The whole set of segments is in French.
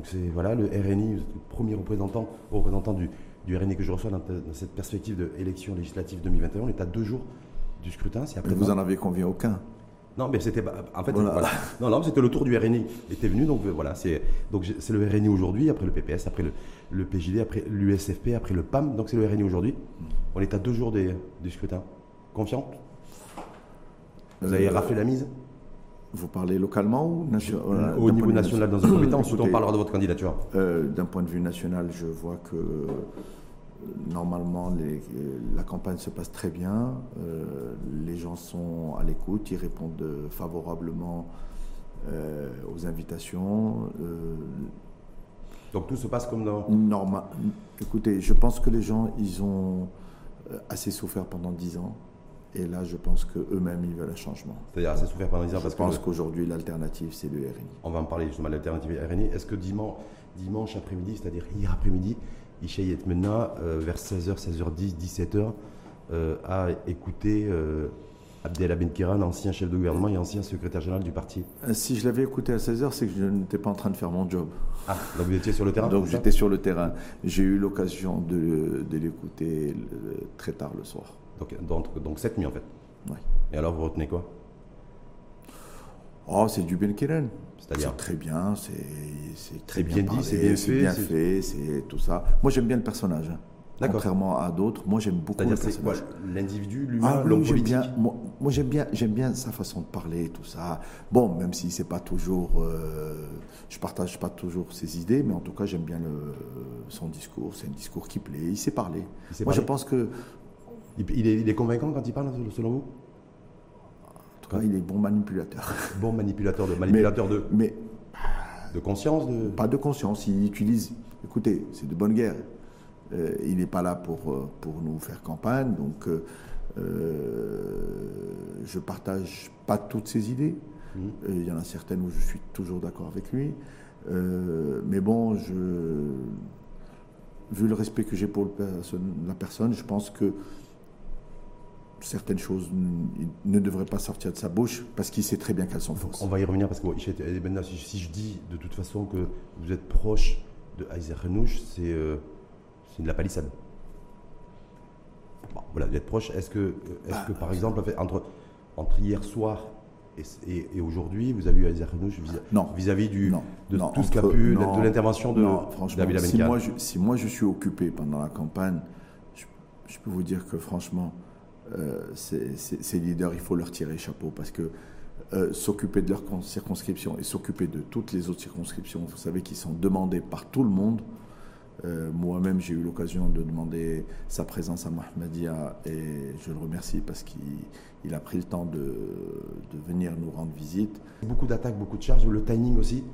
donc c'est voilà, le RNI, le premier représentant, représentant du, du RNI que je reçois dans, cette perspective d'élection législative 2021. On est à deux jours du scrutin. après vous en avez convié aucun non, mais c'était en fait voilà. non, non, c'était le tour du RNI était venu donc euh, voilà c'est donc c'est le RNI aujourd'hui après le PPS après le, le PJD après l'USFP après le PAM donc c'est le RNI aujourd'hui. On est à deux jours des, du scrutin. Confiant? Vous avez euh, raflé la mise? Vous parlez localement ou national Au niveau national, dans un premier temps, ensuite on parlera de votre candidature. Euh, d'un point de vue national, je vois que normalement, la campagne se passe très bien. Euh, les gens sont à l'écoute, ils répondent favorablement euh, aux invitations. Euh, Donc tout se passe comme dans... Normal. Écoutez, je pense que les gens, ils ont assez souffert pendant dix ans. Et là, je pense qu'eux-mêmes, ils veulent un changement. C'est-à-dire assez souffert pendant dix ans Je pense qu'aujourd'hui, l'alternative, c'est le RNI. On va en parler justement de l'alternative RNI. Est-ce que dimanche, dimanche après-midi, c'est-à-dire hier après-midi, Ishaï Etmena, euh, vers 16h, 16h10, 17h, a écouté euh, Abdel Benkiran, ancien chef de gouvernement et ancien secrétaire général du parti? Euh, si je l'avais écouté à 16h, c'est que je n'étais pas en train de faire mon job. Ah, donc vous étiez sur le terrain Donc j'étais sur le terrain. J'ai eu l'occasion de, l'écouter très tard le soir. Donc, donc, cette nuit en fait. Et alors vous retenez quoi? Oh, c'est du Benkiran. C'est très bien, c'est très bien, dit, c'est bien fait. bien fait, c'est tout ça. Moi, j'aime bien le personnage. Hein. Contrairement à d'autres, moi j'aime beaucoup le personnage. L'individu, lui ah, l'homme politique bien, Moi, j'aime bien, j'aime bien sa façon de parler, tout ça. Bon, même si c'est pas toujours, euh, je partage pas toujours ses idées, mais en tout cas j'aime bien le, son discours. C'est un discours qui plaît. Il sait parler. moi, je pense que il est, il est convaincant quand il parle, selon vous? Il est bon manipulateur. Bon manipulateur de manipulateur de. Mais de conscience de... Pas de conscience. Il utilise. Écoutez, c'est de bonne guerre. Euh, il n'est pas là pour, euh, pour nous faire campagne, donc euh, je partage pas toutes ses idées. Mmh. Il y en a certaines où je suis toujours d'accord avec lui. mais bon, je, vu le respect que j'ai pour la personne, je pense que certaines choses ne devraient pas sortir de sa bouche parce qu'il sait très bien qu'elles sont fausses. On va y revenir parce que si je dis de toute façon que vous êtes proche de Aizer Renouche, euh, c'est de la palissade. voilà, vous êtes proche. Est-ce que, est bah, que par exemple, entre, entre hier soir et, et, aujourd'hui, vous avez eu Aizer Renouche vis-à-vis du de tout ce qu'a pu, de, l'intervention de David si moi, je, si moi je suis occupé pendant la campagne, je peux vous dire que franchement, euh, ces, leaders, il faut leur tirer chapeau parce que euh, s'occuper de leur circonscription et s'occuper de toutes les autres circonscriptions, vous savez, qui sont demandées par tout le monde. Euh, moi-même, j'ai eu l'occasion de demander sa présence à Mahmadia et je le remercie parce qu'il a pris le temps de, venir nous rendre visite. Beaucoup d'attaques, beaucoup de charges, le timing aussi.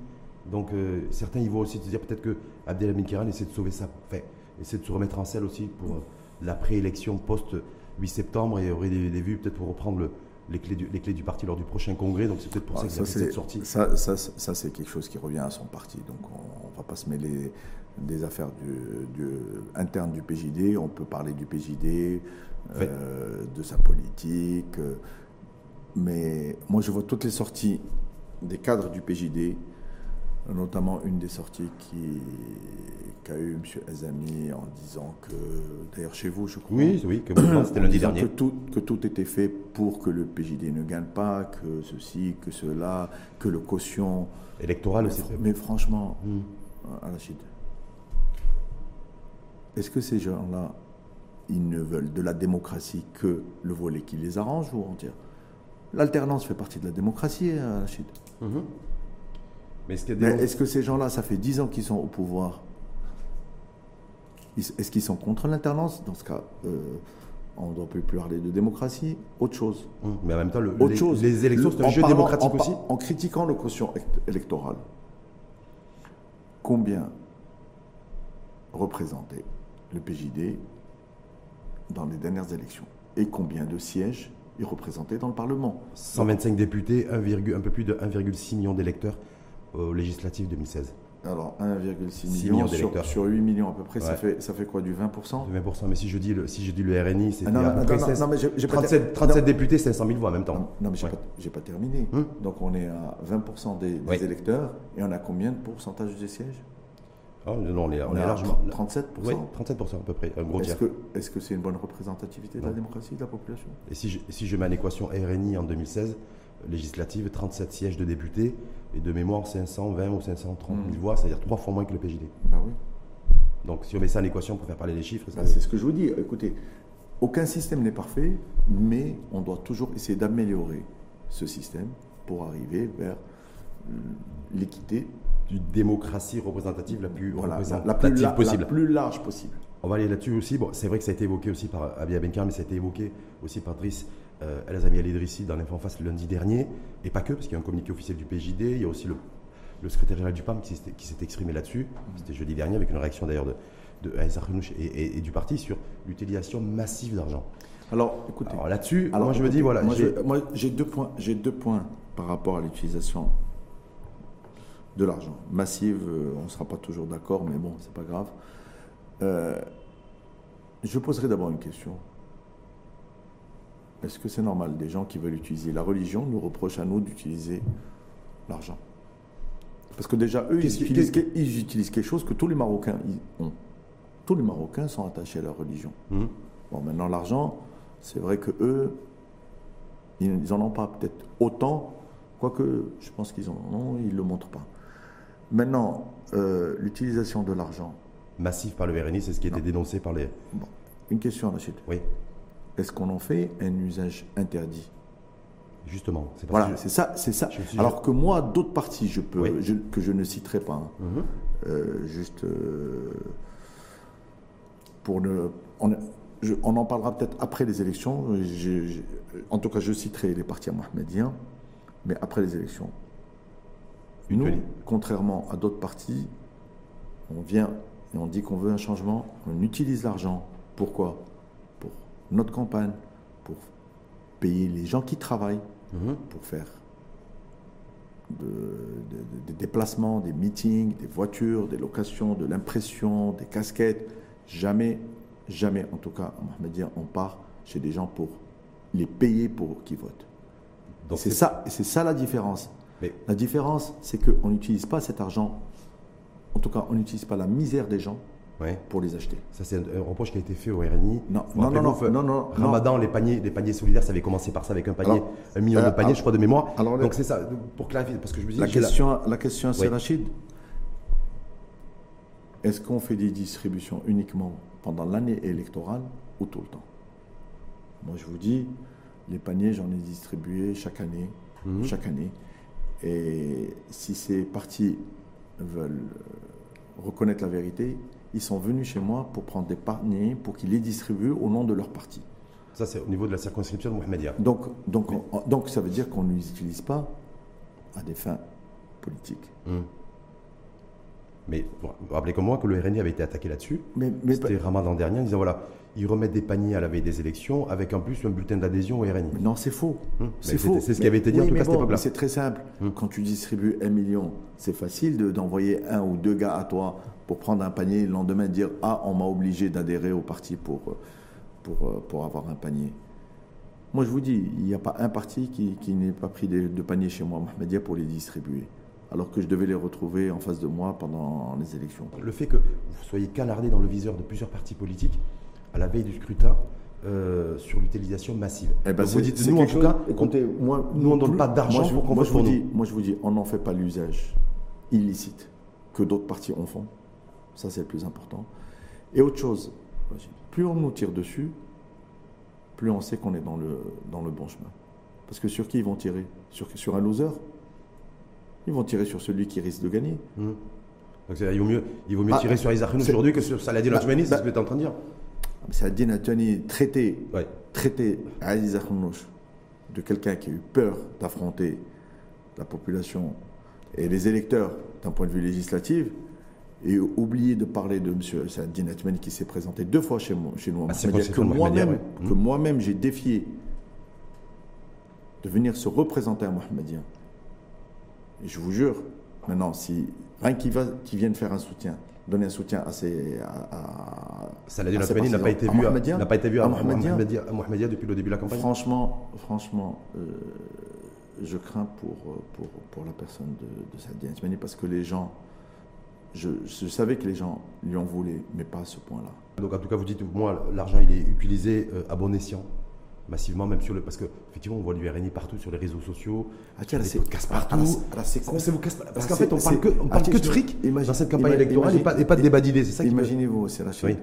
Donc certains, ils vont aussi se dire peut-être que Abdelhamid Kiran essaie de sauver ça, enfin, essaie de se remettre en selle aussi pour la préélection post 8 septembre et aurait des, vues peut-être pour reprendre les, clés du, les clés du parti lors du prochain congrès. Donc c'est peut-être pour ça, que cette sortie. Ça, ça, ça c'est quelque chose qui revient à son parti. Donc on ne va pas se mêler des affaires du, internes du PJD. On peut parler du PJD, euh, de sa politique. Euh, mais moi je vois toutes les sorties des cadres du PJD notamment une des sorties qu'a eu M. Azami en disant que, d'ailleurs chez vous, je crois. Oui, oui, que c'était lundi dernier. Que tout, que tout était fait pour que le PJD ne gagne pas, que ceci, que cela, que le caution. Électoral aussi. Mais franchement, hmm. Rachid, est-ce que ces gens-là, ils ne veulent de la démocratie que le volet qui les arrange ou entière L'alternance fait partie de la démocratie, Rachid. Mhm. Mais est-ce que ces gens-là, ça fait 10 ans qu'ils sont au pouvoir? Est-ce qu'ils sont contre l'alternance? Dans ce cas, euh, on ne doit plus parler de démocratie. Autre chose. Hum, mais en même temps, le, les, chose, les, élections, c'est un jeu démocratique aussi. En critiquant le quotient électoral, combien représentait le PJD dans les dernières élections? Et combien de sièges il représentait dans le Parlement? 125 députés, un peu plus de 1,6 million d'électeurs aux législatives 2016 alors 1,6 million sur, sur, 8 millions à peu près, ça, fait, ça fait quoi Du 20% 20%, mais si je dis le, si je dis le RNI, c'est ah, à peu 37, 37 députés, 500 000 voix en même temps. Non, mais j'ai pas, terminé. Hum? Donc on est à 20% des, électeurs et on a combien de pourcentage des sièges? Ah, non, on est, on On est à largement. 37%. Oui, 37% à peu près, un gros Est-ce tiers. que est-ce que c'est une bonne représentativité de la Non. démocratie de la population? Et si je, si je mets en équation RNI en 2016, législative, 37 sièges de députés, et de mémoire 520 ou 530 000 Mhm. voix, c'est-à-dire trois fois moins que le PJD. Ben oui. Donc si on met ça en équation pour faire parler les chiffres, Ben, c'est ce que je vous dis. Écoutez, aucun système n'est parfait, mais on doit toujours essayer d'améliorer ce système pour arriver vers euh, l'équité une démocratie représentative la plus voilà, représentative la plus la- possible. la plus large possible. On va aller là-dessus aussi. Bon, c'est vrai que ça a été évoqué aussi par Abia Benkar, mais ça a été évoqué aussi par Driss euh, El Azami El Idrissi dans l'Info en face le lundi dernier. Et pas que, parce qu'il y a un communiqué officiel du PJD. Il y a aussi le, le secrétaire général du PAM qui s'est exprimé là-dessus. C'était jeudi dernier, avec une réaction d'ailleurs de, de et, et- et du parti sur l'utilisation massive d'argent. Alors, écoutez. Alors là-dessus, moi je me dis, voilà, Moi, j'ai- deux points. J'ai deux points par rapport à l'utilisation de l'argent massive. euh, on ne sera pas toujours d'accord, mais bon, c'est pas grave. Euh, je poserai d'abord une question. Est-ce que c'est normal? Des gens qui veulent utiliser la religion nous reprochent à nous d'utiliser l'argent Parce que déjà eux, ils utilisent, ils utilisent quelque chose que tous les Marocains ont. Tous les Marocains sont attachés à leur religion. Hum, Bon, maintenant, l'argent, c'est vrai que eux, ils n'en ont pas peut-être autant, quoique je pense qu'ils en ont, ils ne le montrent pas. Maintenant, euh, l'utilisation de l'argent. massif par le RNI, c'est ce qui a été Non. dénoncé par les. Bon, une question, Rachid. Oui, Est-ce qu'on en fait un usage interdit justement. C'est Voilà, c'est ça, c'est ça. Suis- Alors que moi, d'autres parties, je peux, Oui. je- que je ne citerai pas, hein, Mhm. euh, juste euh, pour ne. On, je- on en parlera peut-être après les élections. En tout cas, je citerai les partis mohammediens, mais après les élections. Nous, contrairement à d'autres partis, on vient et on dit qu'on veut un changement, on utilise l'argent. Pourquoi? Pour notre campagne, pour payer les gens qui travaillent, Mhm. pour faire de- de- de- des déplacements, des meetings, des voitures, des locations, de l'impression, des casquettes. Jamais, jamais, en tout cas, Mohamedia, on part chez des gens pour les payer pour qu'ils votent. C'est ça, c'est ça la différence. Mais La différence, c'est qu'on n'utilise pas cet argent, en tout cas, on n'utilise pas la misère des gens ouais. pour les acheter. Ça, c'est un, reproche qui a été fait au RNI. Non, non, non, non, non, non, Ramadan, les paniers, les paniers solidaires, ça avait commencé par ça avec un panier, Alors, un million euh, de paniers, alors- je crois, de mémoire. alors, Donc c'est ça, pour clarifier, parce que je me dis, La j'ai la- question, la question c'est Oui. Rachid, est-ce qu'on fait des distributions uniquement pendant l'année électorale ou tout le temps? Moi, je vous dis, les paniers, j'en ai distribué chaque année, Mhm. chaque année. Et si ces partis veulent euh, reconnaître la vérité, ils sont venus chez moi pour prendre des paniers pour qu'ils les distribuent au nom de leur parti. Ça, c'est au niveau de la circonscription de Mohamedia. Donc, donc, on- donc ça veut dire qu'on ne les utilise pas à des fins politiques. Hum. Mais vous rappelez comme moi que le RNI avait été attaqué là-dessus. Mais, mais C'était Ramadan dernier, en disant voilà, ils remettent des paniers à la veille des élections avec en plus un bulletin d'adhésion au RNI. Non, c'est faux. Hum. C'est faux. ce qui avait été dit en tout cas à cette bon, époque-là. mais C'est très simple. Hum. Quand tu distribues un million, c'est facile de- d'envoyer un ou deux gars à toi pour prendre un panier et le lendemain dire Ah, on m'a obligé d'adhérer au parti pour, euh, pour, euh, pour avoir un panier. Moi, je vous dis, il n'y a pas un parti qui, qui n'ait pas pris de, de panier chez moi, Mohamedia, pour les distribuer. Alors que je devais les retrouver en face de moi pendant les élections. Le fait que vous soyez canardé dans le viseur de plusieurs partis politiques à la veille du scrutin euh, sur l'utilisation massive. Eh ben, vous dites, nous en tout cas, écoutez, moi, nous, on donne plus- pas d'argent pour qu'on moi, vote je vous pour dis, nous. moi, je vous dis, on n'en fait pas l'usage illicite que d'autres partis en font. Ça, c'est le plus important. Et autre chose, plus on nous tire dessus, plus on sait qu'on est dans le, dans le bon chemin. Parce que sur qui ils vont tirer? Sur, sur un loser? Ils vont tirer sur celui qui risque de gagner. Donc c'est- il vaut mieux, il vaut mieux Ah, tirer sur Isaac c'est- aujourd'hui que sur Saladin Bah, c'est bah- ce que tu es en train de dire. C'est Adine Atani traité Ouais. traiter Aziz Akhnouch de quelqu'un qui a eu peur d'affronter la population et les électeurs d'un point de vue législatif et oublier de parler de M. Saadine Atmani qui s'est présenté deux fois chez, moi, chez nous. Ah, que moi-même ouais. que Mhm. moi-même j'ai défié de venir se représenter à Mohamedien. Et je vous jure, maintenant, si rien qui, va, qui vienne faire un soutien, donner un soutien à ces. À, Saladin Othmani n'a pas été vu, À à- Mohamedia n'a pas été vu à, À à depuis le début de la campagne. Franchement, franchement, euh, je crains pour, pour, pour la personne de, de Saadine Atmani parce que les gens, je, je savais que les gens lui en voulaient, mais pas à ce point-là. Donc en tout cas, vous dites, moi, l'argent, il est utilisé euh, à bon escient, massivement, même sur le... Parce qu'effectivement, on voit du RNI partout sur les réseaux sociaux, Ah, tiens, là, c'est podcasts ah, partout. là, c'est- con. Vous casse Parce Ah, qu'en fait, on parle que, on ah, parle que de fric dans cette campagne électorale et pas, de débat d'idées. C'est ça Imaginez-vous, c'est la Oui.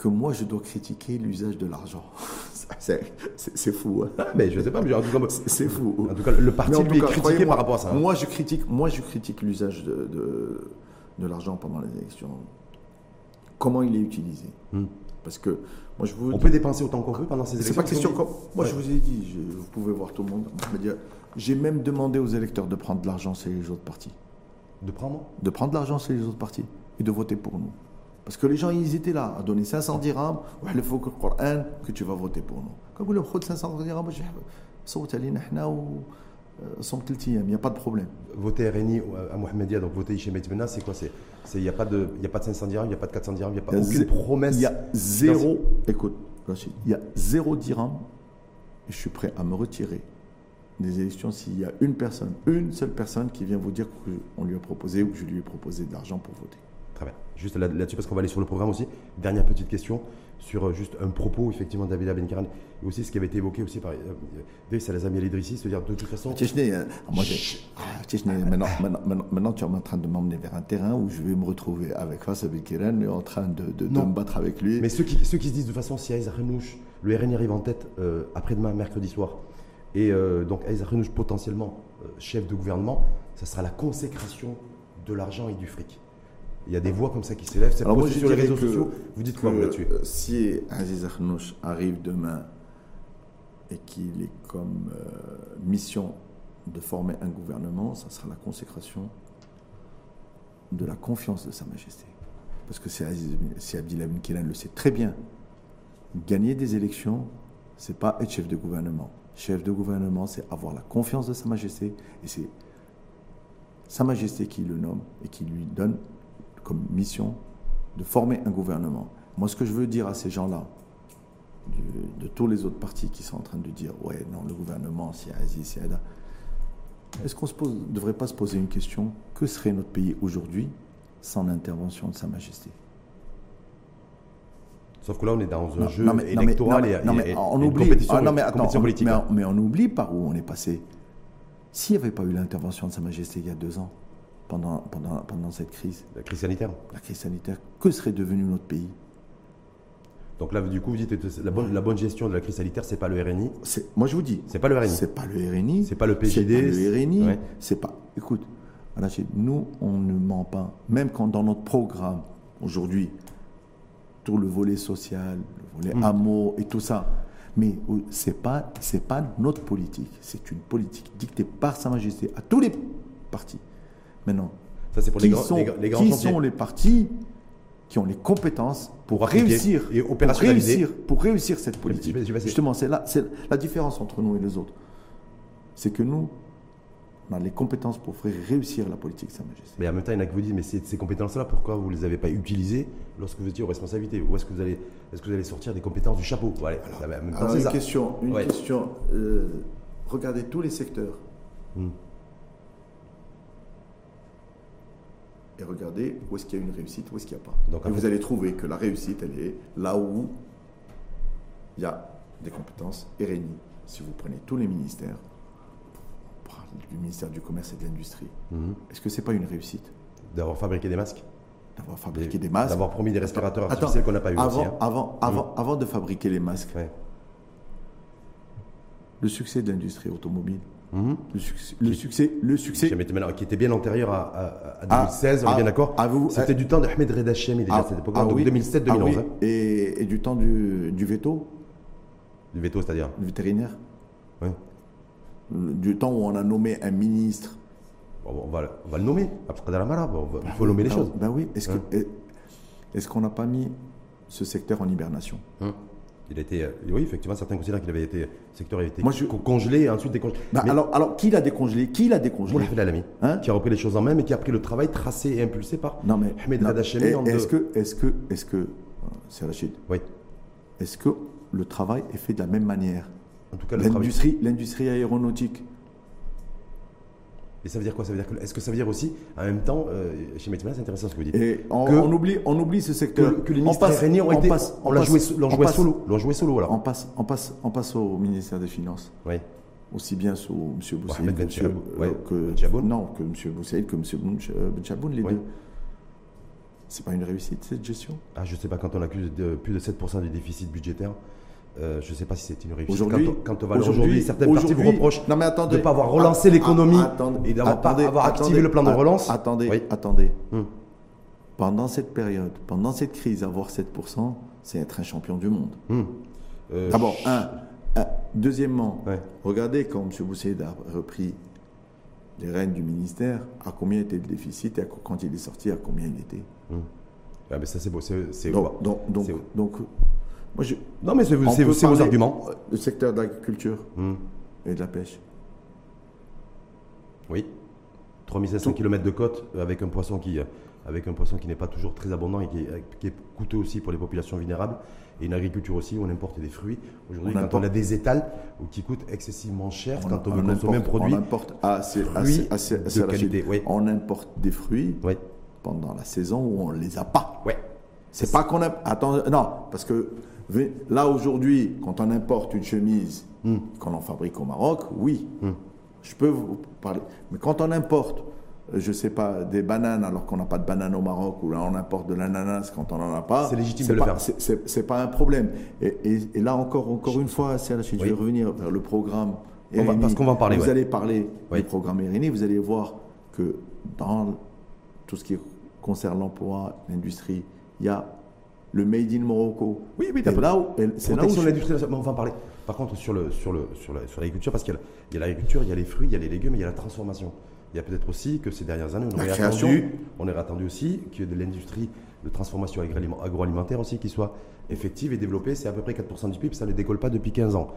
Que moi je dois critiquer l'usage de l'argent. c'est fou. hein. Mais je sais pas, mais en tout cas, C'est fou. en tout cas, le parti, lui, est critiqué par rapport à ça. hein. Moi, je critique, moi, je critique l'usage de, de, de l'argent pendant les élections. Comment il est utilisé Hmm. Parce que moi, je vous On peut dépenser autant qu'on veut pendant ces élections c'est pas question. comme- Moi, Ouais. je vous ai dit, je- vous pouvez voir tout le monde. J'ai même demandé aux électeurs de prendre de l'argent chez les autres partis. De prendre De prendre de l'argent chez les autres partis et de voter pour nous. Parce que les gens, ils étaient là à donner 500 dirhams, ouais, il faut que le Coran, que tu vas voter pour nous. Quand vous leur prenez 500 dirhams, je صوت علينا احنا و صوم ثلاث ايام, il n'y a pas de problème. Voter RNI à Mohamedia, donc voter chez Metmena, c'est quoi C'est Il n'y a, pas de- il y a pas de 500 dirhams, il n'y a pas de 400 dirhams, il n'y a pas Il y a aucune zé- promesse. Il y a zéro, écoute, Rachid, il y a zéro dirham et je suis prêt à me retirer des élections s'il y a une personne, une seule personne qui vient vous dire qu'on lui a proposé ou que je lui ai proposé de l'argent pour voter. Très bien. Juste là- là-dessus, parce qu'on va aller sur le programme aussi. Dernière petite question sur euh, juste un propos, effectivement, de David Abenkaran, et aussi ce qui avait été évoqué aussi par euh, David Salazar Idrissi, c'est-à-dire de toute façon. Euh, moi, j'ai- ah, maintenant, maintenant, tu es en train de m'emmener vers un terrain où je vais me retrouver avec Fass Kiran et en train de, de- de Non. me battre avec lui. Mais ceux qui, ceux qui se disent de toute façon, si Aïssa Renouch, le RN arrive en tête euh, après-demain, mercredi soir, et euh, donc Aïssa Renouch potentiellement euh, chef de gouvernement, ça sera la consécration de l'argent et du fric. Il y a des voix comme ça qui s'élèvent, c'est posté sur les réseaux sociaux. Vous dites quoi vous, là-dessus Si Aziz Akhnouch arrive demain et qu'il est comme euh, mission de former un gouvernement, ça sera la consécration de la confiance de Sa Majesté. Parce que c'est bin Kélan le sait très bien, gagner des élections, c'est pas être chef de gouvernement. Chef de gouvernement, c'est avoir la confiance de Sa Majesté et c'est Sa Majesté qui le nomme et qui lui donne comme mission de former un gouvernement. Moi, ce que je veux dire à ces gens-là, de tous les autres partis qui sont en train de dire ouais, non, le gouvernement, c'est Aziz, c'est Ada. Est-ce qu'on ne devrait pas se poser une question Que serait notre pays aujourd'hui sans l'intervention de Sa Majesté? Sauf que là, on est dans un Non, jeu non, mais- électoral non, mais- et, non, et- mais et on une oublie. compétition, ah, non, mais attends, compétition on- politique. mais, on, mais on oublie par où on est passé. S'il n'y avait pas eu l'intervention de Sa Majesté il y a deux ans, pendant, pendant, pendant cette crise, La crise sanitaire. la crise sanitaire, que serait devenu notre pays? Donc là, du coup, vous dites que la bonne, la bonne gestion de la crise sanitaire, c'est pas le RNI, Moi, je vous dis, c'est pas le RNI. C'est pas le RNI. C'est pas le PJD, C'est pas le RNI. ouais. C'est pas. Écoute, nous, on ne ment pas. Même quand dans notre programme, aujourd'hui, tout le volet social, le volet Hmm. amour et tout ça. Mais euh, c'est pas, c'est pas notre politique. C'est une politique dictée par Sa Majesté à tous les partis. Maintenant, Ça, c'est pour qui, les grands, sont, les, grands- les grands qui sont les partis qui ont les compétences pour, réussir et pour réussir, pour réussir cette politique. Justement, c'est là, c'est la différence entre nous et les autres. C'est que nous, on a les compétences pour faire réussir la politique Sa Majesté. Mais en même temps, il y en a qui vous disent, mais ces, ces compétences-là, pourquoi vous ne les avez pas utilisées lorsque vous étiez aux responsabilités Ou est-ce que vous allez, est-ce que vous allez sortir des compétences du chapeau? Voilà, ça va- en même temps, Alors, une ça. question, une Ouais. question. euh, regardez tous les secteurs Hmm. Et regardez où est-ce qu'il y a une réussite, où est-ce qu'il n'y a pas. Donc, et vous fait- allez trouver que la réussite, elle est là où il y a des compétences RNI. Si vous prenez tous les ministères, on parle du ministère du Commerce et de l'Industrie, Mhm. est-ce que c'est pas une réussite? D'avoir fabriqué des masques? D'avoir fabriqué Des- des masques d'avoir promis des respirateurs Attends, artificiels qu'on n'a pas eu avant, aussi, hein. avant, avant, avant de fabriquer les masques, Ouais. le succès de l'industrie automobile, Mhm. le succès, le succès, le qui était bien antérieur à, à- à Ah, 2016, on est ah, bien d'accord ah, C'était du temps d'Ahmed Reda Chemi déjà, Ah, cette époque ah donc oui, 2007-2011. ah oui, hein. et, et du temps du, du veto, Du veto, c'est-à-dire le vétérinaire, Ouais. du temps où on a nommé un ministre. Bon, on, va, on va le nommer, après Mara, bon, on va- il faut nommer les Ah, choses. Ben oui, est-ce Hein. que est-ce qu'on n'a pas mis ce secteur en hibernation Hein il a été, euh, oui, effectivement, certains considèrent qu'il avait été, le secteur avait été Moi, je- co- congelé et ensuite décongelé. Mais alors, alors, qui l'a décongelé? Qui l'a décongelé? Moulay Alami, Hein? qui a repris les choses en main, mais qui a pris le travail tracé et impulsé par Non mais Ahmed non, Reda Chemi et- en Est-ce que, est-ce que, est-ce que, euh, c'est Rachid, Oui, est-ce que le travail est fait de la même manière? En tout cas, travail. L'industrie aéronautique. Et ça veut dire quoi? Ça veut dire que est-ce que ça veut dire aussi, en même temps, euh, chez Metzman, c'est intéressant ce que vous dites. Et on, Que- on oublie, on oublie ce secteur. que, que les ont on été, passe, on l'a joué, solo, l'ont joué solo voilà. On passe, on passe, on passe au ministère des Finances. Oui. Aussi bien sous M. Boussaïd Mohamed que, monsieur- ouais, euh, que- non, que M. Boussaïd, que M. Ben Chaboun, les Oui. deux. C'est pas une réussite cette gestion? Ah, je sais pas quand on accuse de plus de 7% du déficit budgétaire. Euh, je ne sais pas si c'est une réussite. Aujourd'hui, quand, on- quand on va aujourd'hui, certaines parties vous reprochent non, mais de ne pas avoir relancé Ah, l'économie ah, attendez, et d'avoir pas attendez, avoir activé le plan de ah, relance. Attendez, Oui. attendez. Hum. Pendant cette période, pendant cette crise, avoir 7%, c'est être un champion du monde. Hum. Euh, D'abord, un. un. Deuxièmement, Ouais. regardez quand M. Boussaïd a repris les rênes du ministère, à combien était le déficit et à- quand il est sorti, à combien il était. ah, mais ça c'est beau. c'est- Donc, donc, donc, moi, je, non, mais c'est on vos arguments. Le secteur de l'agriculture Hum. et de la pêche. Oui. 3500 Tout. km de côte avec un poisson qui, avec un poisson qui n'est pas toujours très abondant et qui est, qui est coûteux aussi pour les populations vulnérables. Et une agriculture aussi où on importe des fruits. Aujourd'hui, On quand importe- on a des étals ou qui coûtent excessivement cher, quand on, On veut consommer un produit On importe assez, fruits assez, assez, de qualité, oui. On importe des fruits Oui. pendant la saison où on ne les a pas. Ouais. C'est pas qu'on a. Attends, non, parce que là aujourd'hui, quand on importe une chemise Hmm. qu'on en fabrique au Maroc, oui, je peux vous parler. Mais quand on importe, euh, je sais pas, des bananes alors qu'on n'a pas de bananes au Maroc, ou là on importe de l'ananas quand on n'en a pas, C'est légitime de le faire. c'est- C'est c'est pas un problème. Et, et- et là encore, encore une fois, Serge, je Oui. vais revenir vers le programme. On va- parce qu'on va en parler, Vous ouais. allez parler Oui. du programme RNI, vous allez voir que dans tout ce qui concerne l'emploi, l'industrie, il y a le Made in Morocco. Oui, t'as pas- là où, c'est là où je- l'industrie, mais on va en parler. Par contre, sur le sur le sur la- sur l'agriculture, parce qu'il y a- l'agriculture, il y a les fruits, il y a les légumes, il y a la transformation. Il y a peut-être aussi que ces dernières années, on aurait attendu, on aurait attendu aussi que de l'industrie de transformation agroalimentaire aussi qui soit effective et développée. C'est à peu près 4% du PIB, ça ne décolle pas depuis 15 ans.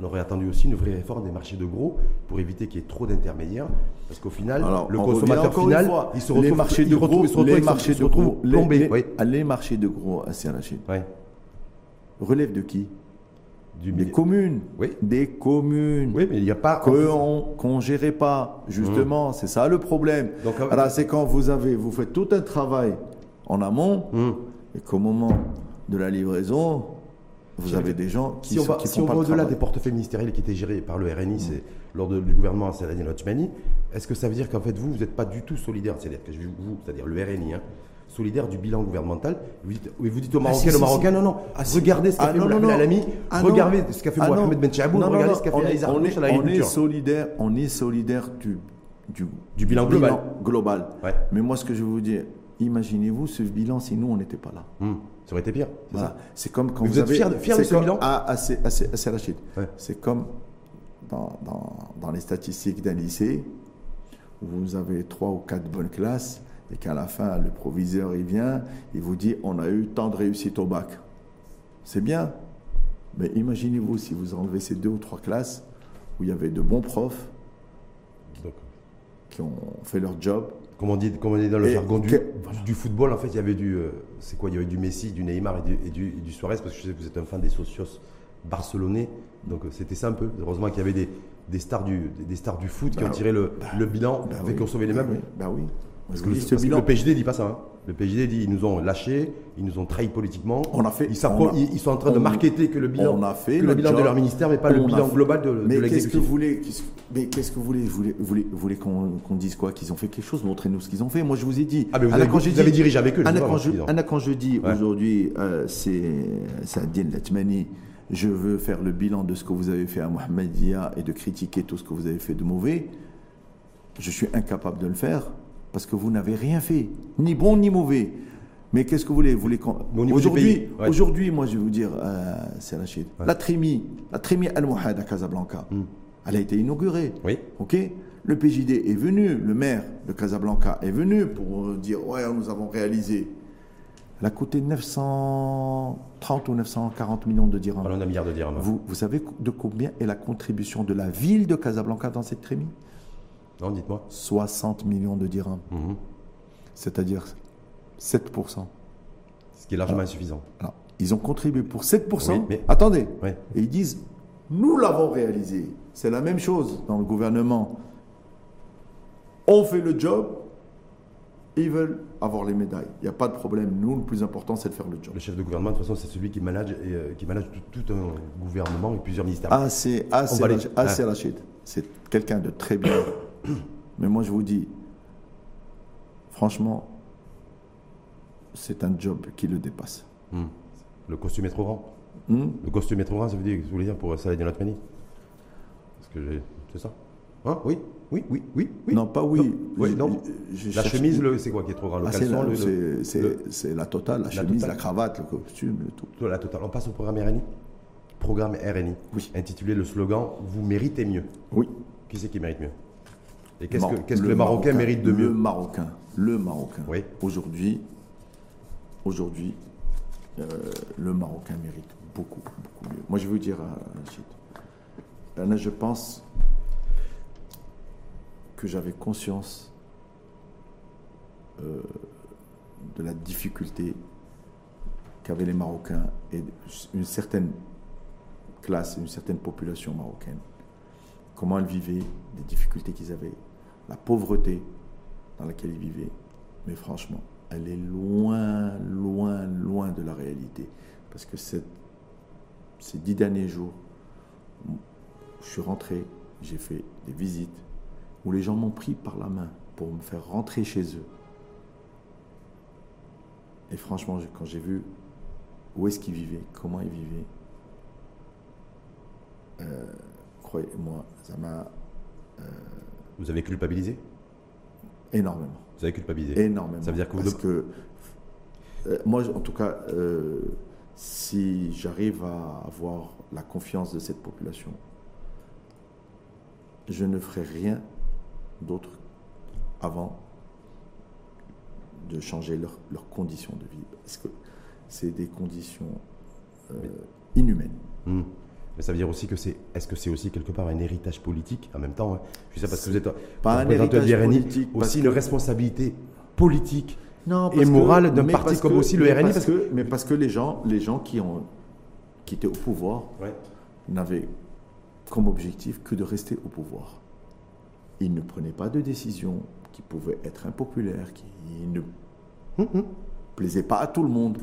On aurait attendu aussi une vraie réforme des marchés de gros pour éviter qu'il y ait trop d'intermédiaires, parce qu'au final, Alors, le consommateur final, fois. il se les retrouve, marchés il de gros, les marchés de gros, les- les, oui. les marchés de gros à Serrachid Ouais. relèvent de qui? Du Des communes. Oui. Des communes. Oui, mais il n'y a pas. qu'on ne gérait pas, justement. C'est ça le problème. Mmh. Donc, euh, Voilà, c'est quand vous avez, vous faites tout un travail en amont Hum. et qu'au moment de la livraison, vous avez des gens qui si on sont- va, si on va au-delà des portefeuilles ministériels qui étaient gérés par le RNI, c'est lors de- du gouvernement Saladin Otmani, est-ce que ça veut dire qu'en fait vous, vous n'êtes pas du tout solidaire, c'est-à-dire que vous, c'est-à-dire le RNI, hein, solidaire du bilan gouvernemental, vous dites, vous dites aux Marocains, si, si, aux Marocains, si. non, non, Ah, regardez ce qu'a Ah, fait. Alami, Ah, non. regardez ce qu'a fait Ah. Mohamed Ben Chaboun, regardez non, ce qu'a on fait on est- On est solidaire, on est solidaire du, du, Du bilan global. global. Ouais. Mais moi, ce que je veux vous dire, imaginez-vous ce bilan si nous, on n'était pas là. Hum, Ça aurait été pire, c'est Voilà. comme quand vous, vous êtes avez. fier de- fier de ce bilan Ah, ah, c'est-. Ouais. Comme dans, dans- dans les statistiques d'un lycée où vous avez trois ou quatre bonnes classes et qu'à la fin, le proviseur, il vient, il vous dit on a eu tant de réussite au bac. C'est bien. Mais imaginez-vous si vous enlevez ces deux ou trois classes où il y avait de bons profs qui ont fait leur job. comme on dit, comme on dit dans le jargon du- du football, en fait, il y avait du, euh, c'est quoi Il y avait du Messi, du Neymar et du, et du, et du Suarez, parce que je sais que vous êtes un fan des socios barcelonais, donc euh, c'était ça un peu. Heureusement qu'il y avait des, des stars du, des, des stars du foot qui Bah ont tiré le, le bilan, Bah avec oui. qui ont sauvé les Bah meubles. oui. Bah oui. Parce que le, parce que le dit pas ça. hein. Le PJD dit ils nous ont lâchés, ils nous ont trahis politiquement. On a fait- Ils, s'appro- on a- ils, sont en train de marketer que le bilan, on a fait que le le bilan de leur ministère, mais pas le bilan fait- global de, de Mais qu'est-ce que vous voulez Mais qu'est-ce que vous voulez Vous voulez, qu'on dise quoi Qu'ils ont fait quelque chose Montrez-nous ce qu'ils ont fait. Moi, je vous ai dit. Ah, mais vous avez- quand dirigé avec eux, Anna, quand je. Anna, quand je dis Ouais. aujourd'hui, euh, c'est Saadine Latmani, je veux faire le bilan de ce que vous avez fait à Mohamedia et de critiquer tout ce que vous avez fait de mauvais, je suis incapable de le faire parce que vous n'avez rien fait, ni bon ni mauvais. Mais qu'est-ce que vous voulez, vous voulez Aujourd'hui, ouais. aujourd'hui, moi, je vais vous dire, euh, c'est Rachid, la Trémie, la Trémie Al-Mouhad à Casablanca, elle a été inaugurée. Hmm. Oui. Ok Le PJD est venu, le maire de Casablanca est venu pour euh, dire Ouais, nous avons réalisé. Elle a coûté 930 ou 940 millions de dirhams. Milliard de dirhams. Vous, vous savez de combien est la contribution de la ville de Casablanca dans cette trémie? Non, dites-moi. 60 millions de dirhams. Mhm. C'est-à-dire 7%. Ce qui est largement insuffisant. Alors, ils ont contribué pour 7%. Oui, mais- Attendez. Et ils disent, nous l'avons réalisé. C'est la même chose dans le gouvernement on fait le job, ils veulent avoir les médailles. Il n'y a pas de problème. Nous, le plus important, c'est de faire le job. Le chef de gouvernement, de toute façon, c'est celui qui manage, et, euh, qui manage tout, tout un gouvernement et plusieurs ministères. Ah, c'est aller- assez, assez Rachid. C'est quelqu'un de très bien. Mais moi, je vous dis, franchement, c'est un job qui le dépasse. Hmm. Le costume est trop grand. Hmm? Le costume est trop grand, ça veut dire, vous voulez dire pour Saladin Latmani Parce que j'ai- c'est ça Hein? Oui Oui Oui Oui Oui Non, pas oui. Oui, Je- non. je La chemise, le- c'est quoi qui est trop grand? Le Ah, c'est caleçon, la, c'est- le- totale, la, La chemise, totale. la cravate, le costume, le tout. la totale. On passe au programme RNI Programme RNI. Oui. Intitulé le slogan Vous méritez mieux. Oui. Qui c'est qui mérite mieux? Et qu'est-ce que, qu'est-ce que le Marocain mérite de mieux Le Marocain, le Marocain. Oui. Aujourd'hui, aujourd'hui, euh, le Marocain mérite beaucoup, beaucoup mieux. Moi, je veux dire à Rachid, Anna, je pense que j'avais conscience euh, de la difficulté qu'avaient les Marocains et une certaine classe, une certaine population marocaine. Comment elle vivait, les difficultés qu'ils avaient, la pauvreté dans laquelle ils vivaient. Mais franchement, elle est loin, loin, loin de la réalité. Parce que ces dix derniers jours, je suis rentré, j'ai fait des visites où les gens m'ont pris par la main pour me faire rentrer chez eux. Et franchement, quand j'ai vu où est-ce qu'ils vivaient, comment ils vivaient, euh, croyez-moi, ça m'a Vous avez culpabilisé énormément. Vous avez culpabilisé. Énormément. Ça veut dire que vous Parce que, euh, moi, en tout cas, euh, si j'arrive à avoir la confiance de cette population, je ne ferai rien d'autre avant de changer leurs conditions de vie. Parce que c'est des conditions euh, inhumaines. Hmm. Mais ça veut dire aussi que c'est. Est-ce que c'est aussi quelque part un héritage politique en même temps hein? Je sais parce que vous êtes Pas un héritage RNI, politique, aussi que- une responsabilité politique Non, et morale d'un parti comme que- aussi le RNI. Parce que, mais parce que les gens, les gens qui, ont, qui étaient au pouvoir Ouais. n'avaient comme objectif que de rester au pouvoir. Ils ne prenaient pas de décisions qui pouvaient être impopulaires, qui ne Hum, hum. plaisaient pas à tout le monde.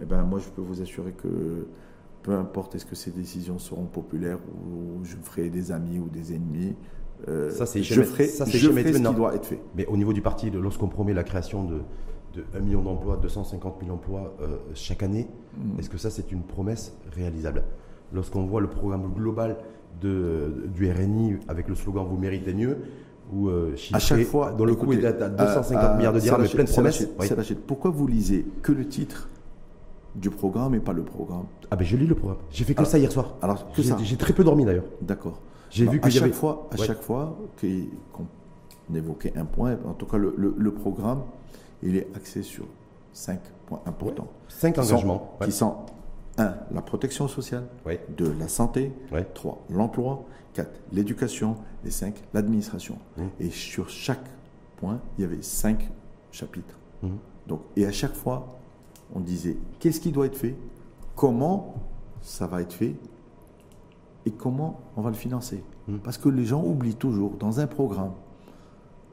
Eh ben, moi, je peux vous assurer que peu importe est-ce que ces décisions seront populaires ou je ferai des amis ou des ennemis, euh, Ça, c'est je ferai, ça, c'est je ferai ce qui doit être fait. Mais au niveau du parti, lorsqu'on promet la création de, de 1 million d'emplois, 250 000 emplois euh, chaque année, Mm. est-ce que ça c'est une promesse réalisable? Lorsqu'on voit le programme global de, du RNI avec le slogan Vous méritez mieux, ou euh, À chaque fois, dont le coût est à 250 euh, milliards de dirhams, mais Sarachid, plein de promesses. Sarachid, Oui. Pourquoi vous lisez que le titre du programme et pas le programme Ah ben je lis le programme. J'ai fait que Alors- ça hier soir. Alors, que J'ai ça j'ai très peu dormi d'ailleurs. D'accord. J'ai Non, vu à qu'il y chaque avait- fois, à Ouais. chaque fois qu'on évoquait un point, en tout cas le, le- le programme, il est axé sur cinq points importants. Cinq sont- engagements. Ouais. Qui sont 1. La protection sociale. Ouais. 2. La santé. 3. L'emploi. 4. L'éducation. Et 5. L'administration. Mmh. Et sur chaque point, il y avait 5 chapitres. Mhm. Donc, et à chaque fois, on disait qu'est-ce qui doit être fait, comment ça va être fait? Et comment on va le financer? Mhm. Parce que les gens oublient toujours, dans un programme,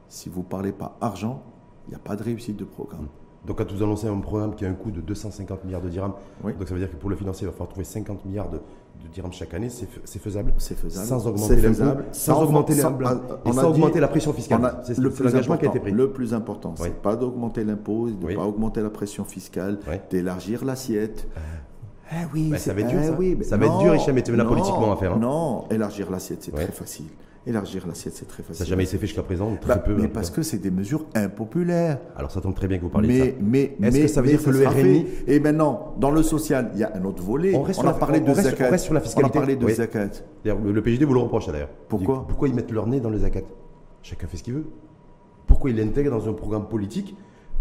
si vous ne parlez pas argent, il n'y a pas de réussite de programme. Donc quand vous annoncez un programme qui a un coût de 250 milliards de dirhams, Oui. donc ça veut dire que pour le financer, il va falloir trouver 50 milliards de, de dirhams chaque année, c'est faisable C'est faisable. Sans augmenter l'impôt, sans, augmenter sans- euh, on sans dit- augmenter la pression fiscale. C'est l'engagement qui a été pris. Le plus important, c'est pas d'augmenter l'impôt, de ne Oui. pas augmenter la pression fiscale, Oui. d'élargir l'assiette. Eh oui, Bah, ça va être dur, eh ça. mais Ça va être dur, Hicham Etemena, non, politiquement, à faire, hein. Non, élargir l'assiette, c'est très facile. Élargir l'assiette, c'est très facile. Ça n'a jamais été fait jusqu'à présent, ou très Bah, peu. mais parce que c'est des mesures impopulaires. Alors ça tombe très bien que vous parliez de ça. mais, Est-ce que ça veut mais dire que le fait. Et maintenant, dans le social, il y a un autre volet. On reste On, sur a la- parlé on de reste- zakat. on reste sur la fiscalité. On a parlé de Oui. zakat. D'ailleurs, le, PJD vous le reproche d'ailleurs. Pourquoi Il Pourquoi ils mettent leur nez dans le zakat? Chacun fait ce qu'il veut. Pourquoi ils l'intègrent dans un programme politique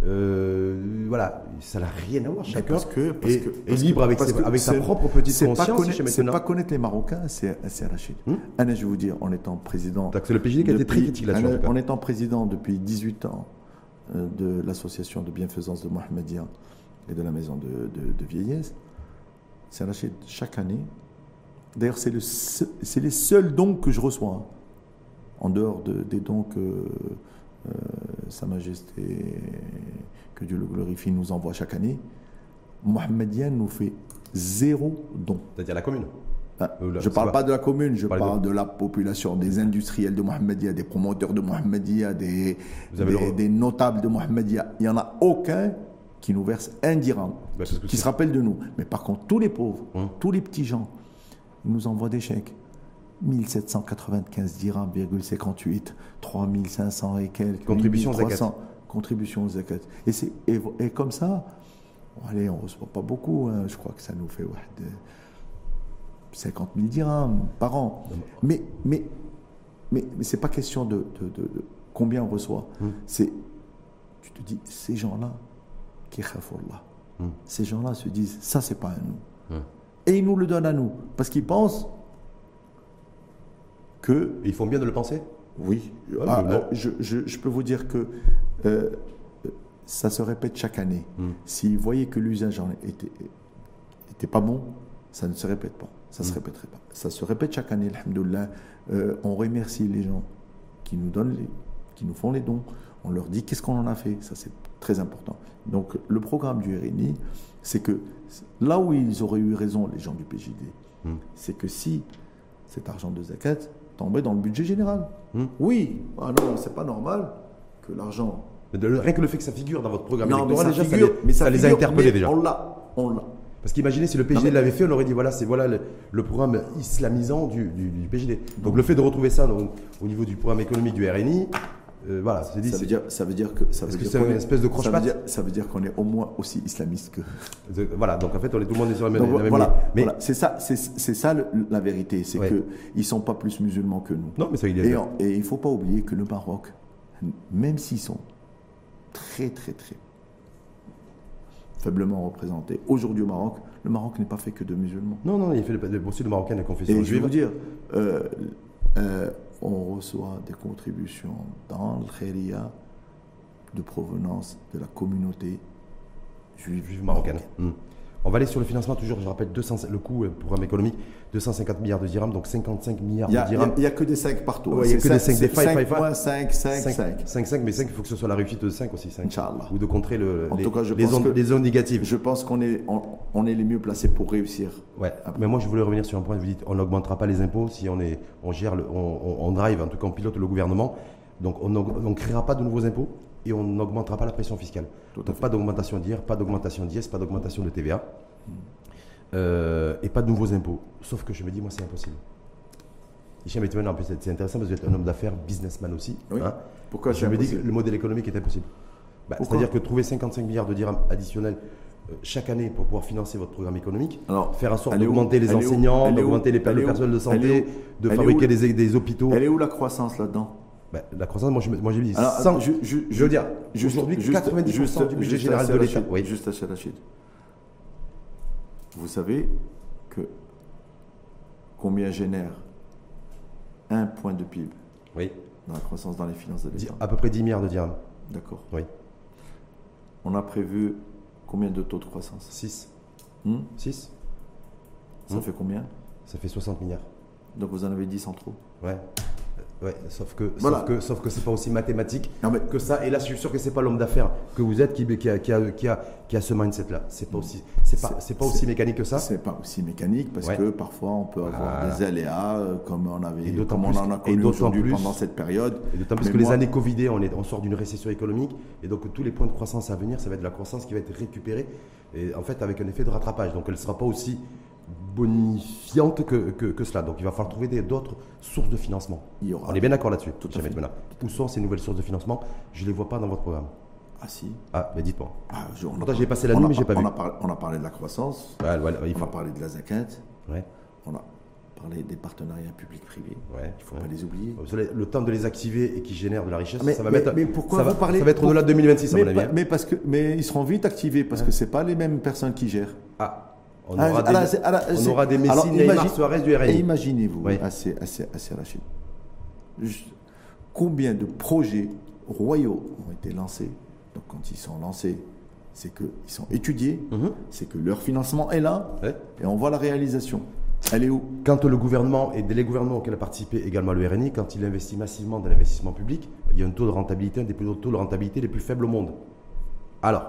Euh, Voilà, ça n'a rien à voir. Chacun parce que, parce est, que- est parce que- libre avec, parce ses- que avec sa propre petite C'est pas, conscience. c'est pas connaître les Marocains, c'est c'est Rachid. Hmm Anna, je vais vous dire, en étant président. Donc, C'est le PJD qui a été très depuis- critique là-dessus. en. En étant président depuis 18 ans euh, de l'association de bienfaisance de Mohamedia et de la maison de, de- de vieillesse, c'est Rachid, chaque année. D'ailleurs, c'est le seul- c'est les seuls dons que je reçois. hein. en dehors de- des dons que euh, Sa Majesté, que Dieu le glorifie, nous envoie chaque année, Mohammedia nous fait zéro don. C'est-à-dire la commune. Hein, Euh, je ne parle pas- de la commune, je parle de- de la population, des industriels de Mohammedia, des promoteurs de Mohammedia, des, le des, notables de Mohammedia. Il n'y en a aucun qui nous verse un dirham, Bah, qui se rappelle de nous. Mais par contre, tous les pauvres, Hum. tous les petits gens, ils nous envoient des chèques. 1795 dirhams,58, 3500 et quelques. Contribution aux 1300 Contribution aux zakat. Et, et, et comme ça, allez, on ne reçoit pas beaucoup, hein, je crois que ça nous fait ouais, de 50 000 dirhams par an. Mais, mais, mais, mais ce n'est pas question de, de- de- de combien on reçoit. C'est, tu te dis, ces gens-là, qui Hmm. ces gens-là se disent, ça, c'est pas à nous. Et ils nous le donnent à nous. Parce qu'ils pensent que ils font bien de le penser? Oui. Ah, non. euh, je, je- je peux vous dire que euh, ça se répète chaque année. Mm. S'ils voyaient que l'usage était, était pas bon, ça ne se répète pas. Ça ne Mm. se répéterait pas. Ça se répète chaque année, alhamdoulilah. Euh, on remercie les gens qui nous donnent, les, qui nous font les dons. On leur dit qu'est-ce qu'on en a fait? Ça, c'est très important. Donc, le programme du RNI, c'est que là où ils auraient eu raison, les gens du PJD, Mm. c'est que si cet argent de zakat dans le budget général. Hmm. Oui, ah non, c'est pas normal que l'argent. Mais Rien que le fait que ça figure dans votre programme Non, mais électoral, ça déjà, ça figure- les, mais ça les a interpellés mais déjà. On l'a, on l'a. Parce qu'imaginez si le mais- l'avait fait, on aurait dit voilà, c'est voilà le, le programme islamisant du, du- du PJD. Donc le fait de retrouver ça donc, au niveau du programme économique du RNI, euh, voilà, c'est dit. Ça c'est- veut dire, ça veut dire que ça veut que c'est une est- espèce de ça croche-patte dire, ça veut dire qu'on est au moins aussi islamiste que. de- Voilà, donc en fait, on est tout le monde est sur la même, Donc, la même voilà, ligne. Mais voilà. c'est ça, c'est, ça le- la vérité, c'est Ouais. que ils sont pas plus musulmans que nous. non, mais ça il est. Et, en- et il faut pas oublier que le Maroc, même s'ils sont très très très faiblement représentés, aujourd'hui au Maroc, le Maroc n'est pas fait que de musulmans. Non, non, il fait le, le aussi de marocain de confession Et je vais juive. vous dire, euh, euh, on reçoit des contributions dans le Khéria de provenance de la communauté juive, juive marocaine. Hmm. On va aller sur le financement toujours, je rappelle 200, le coût euh, programme économique, 250 milliards de dirhams, donc 55 milliards Il n'y a, de dirhams. il y a que des 5 partout. Ouais, il y a que des cinq, des five, five, five. 5, 5, 5, 5. 5, 5, mais 5, il faut que ce soit la réussite de 5 aussi. 5. Inch'Allah. Ou de contrer le, En les, tout cas, je les pense ondes, que- les ondes négatives. Je pense qu'on est, on, on est les mieux placés pour réussir. Ouais. Mais moi, je voulais revenir sur un point. Vous dites, on n'augmentera pas les impôts si on, est, on gère, le, on- on drive, en tout cas, on pilote le gouvernement. Donc, on ne créera pas de nouveaux impôts? Et on n'augmentera pas la pression fiscale. Donc, pas d'augmentation d'IR, pas d'augmentation d'IS, pas d'augmentation de TVA. Euh, et pas de nouveaux impôts. Sauf que je me dis, moi, c'est impossible. Etimane, en plus, c'est intéressant parce que vous êtes un homme d'affaires, businessman aussi. Oui. hein. Pourquoi je me dis que le modèle économique est impossible. Bah, C'est-à-dire que trouver 55 milliards de dirhams additionnels euh, chaque année pour pouvoir financer votre programme économique, Alors, faire en sorte d'augmenter les enseignants, d'augmenter les le personnel de santé, de Elle fabriquer des, des hôpitaux. Elle est où la croissance là-dedans? Bah, la croissance, moi je, moi, j'ai dit, Alors, sans- ju- ju- je veux dire, aujourd'hui, juste- 90% juste- du budget général de l'État. Oui. Juste à Rachid. Vous savez que combien génère un point de PIB oui. dans la croissance dans les finances de l'État? à peu près 10 milliards de dirhams. D'accord. Oui. On a prévu combien de taux de croissance? 6. Hmm? 6 Ça Hmm. fait combien? Ça fait 60 milliards. Donc vous en avez 10 en trop? Ouais. Ouais, sauf que, Voilà. sauf que, sauf que c'est pas aussi mathématique Non, mais- que ça. Et là, je suis sûr que c'est pas l'homme d'affaires que vous êtes qui, qui, a, qui, a, qui, a, qui a ce mindset-là. C'est pas aussi, c'est pas, C'est- pas aussi mécanique que ça. C'est pas aussi mécanique parce Ouais. que parfois on peut avoir des aléas euh, comme on avait, Et comme plus- on en a connu aujourd'hui plus- pendant cette période. Et d'autant plus que les années Covidées, on, est, on sort d'une récession économique, et donc tous les points de croissance à venir, ça va être de la croissance qui va être récupérée, et en fait avec un effet de rattrapage. Donc elle ne sera pas aussi bonifiante que, que, que cela. Donc il va falloir trouver d'autres sources de financement. On est bien d'accord là-dessus. Tout à fait. Où sont ces nouvelles sources de financement? Je ne les vois pas dans votre programme. Ah si. Ah, mais dites-moi. Ah, on j'ai passé la on nuit, mais j'ai pas on vu. A parlé, on a parlé de la croissance, ouais, il on faut. a parlé de la zakat, Ouais, on a parlé des partenariats publics-privés. ouais. Il ne faut ouais. pas les oublier. Le temps de les activer et qui génèrent de la richesse, Mais- ça va mais- mettre. mais pourquoi ça va, vous parlez- Ça va être au-delà de 2026, à mais, mon avis. hein. mais parce que, mais ils seront vite activés parce que c'est pas les mêmes personnes qui gèrent. Ah, on Ah, aura alors, des, alors, on aura des Messi, alors, Neymar, imagine- Suarez du Et RNI. imaginez-vous, Oui. assez, assez, assez Rachid, juste combien de projets royaux ont été lancés? Donc quand ils sont lancés, c'est qu'ils sont étudiés, Mhm. c'est que leur financement est là, Ouais. et on voit la réalisation. Elle est où? Quand le gouvernement et les gouvernements auxquels a participé également le RNI, quand il investit massivement dans l'investissement public, il y a un taux de rentabilité, un des plus- taux de rentabilité les plus faibles au monde. Alors,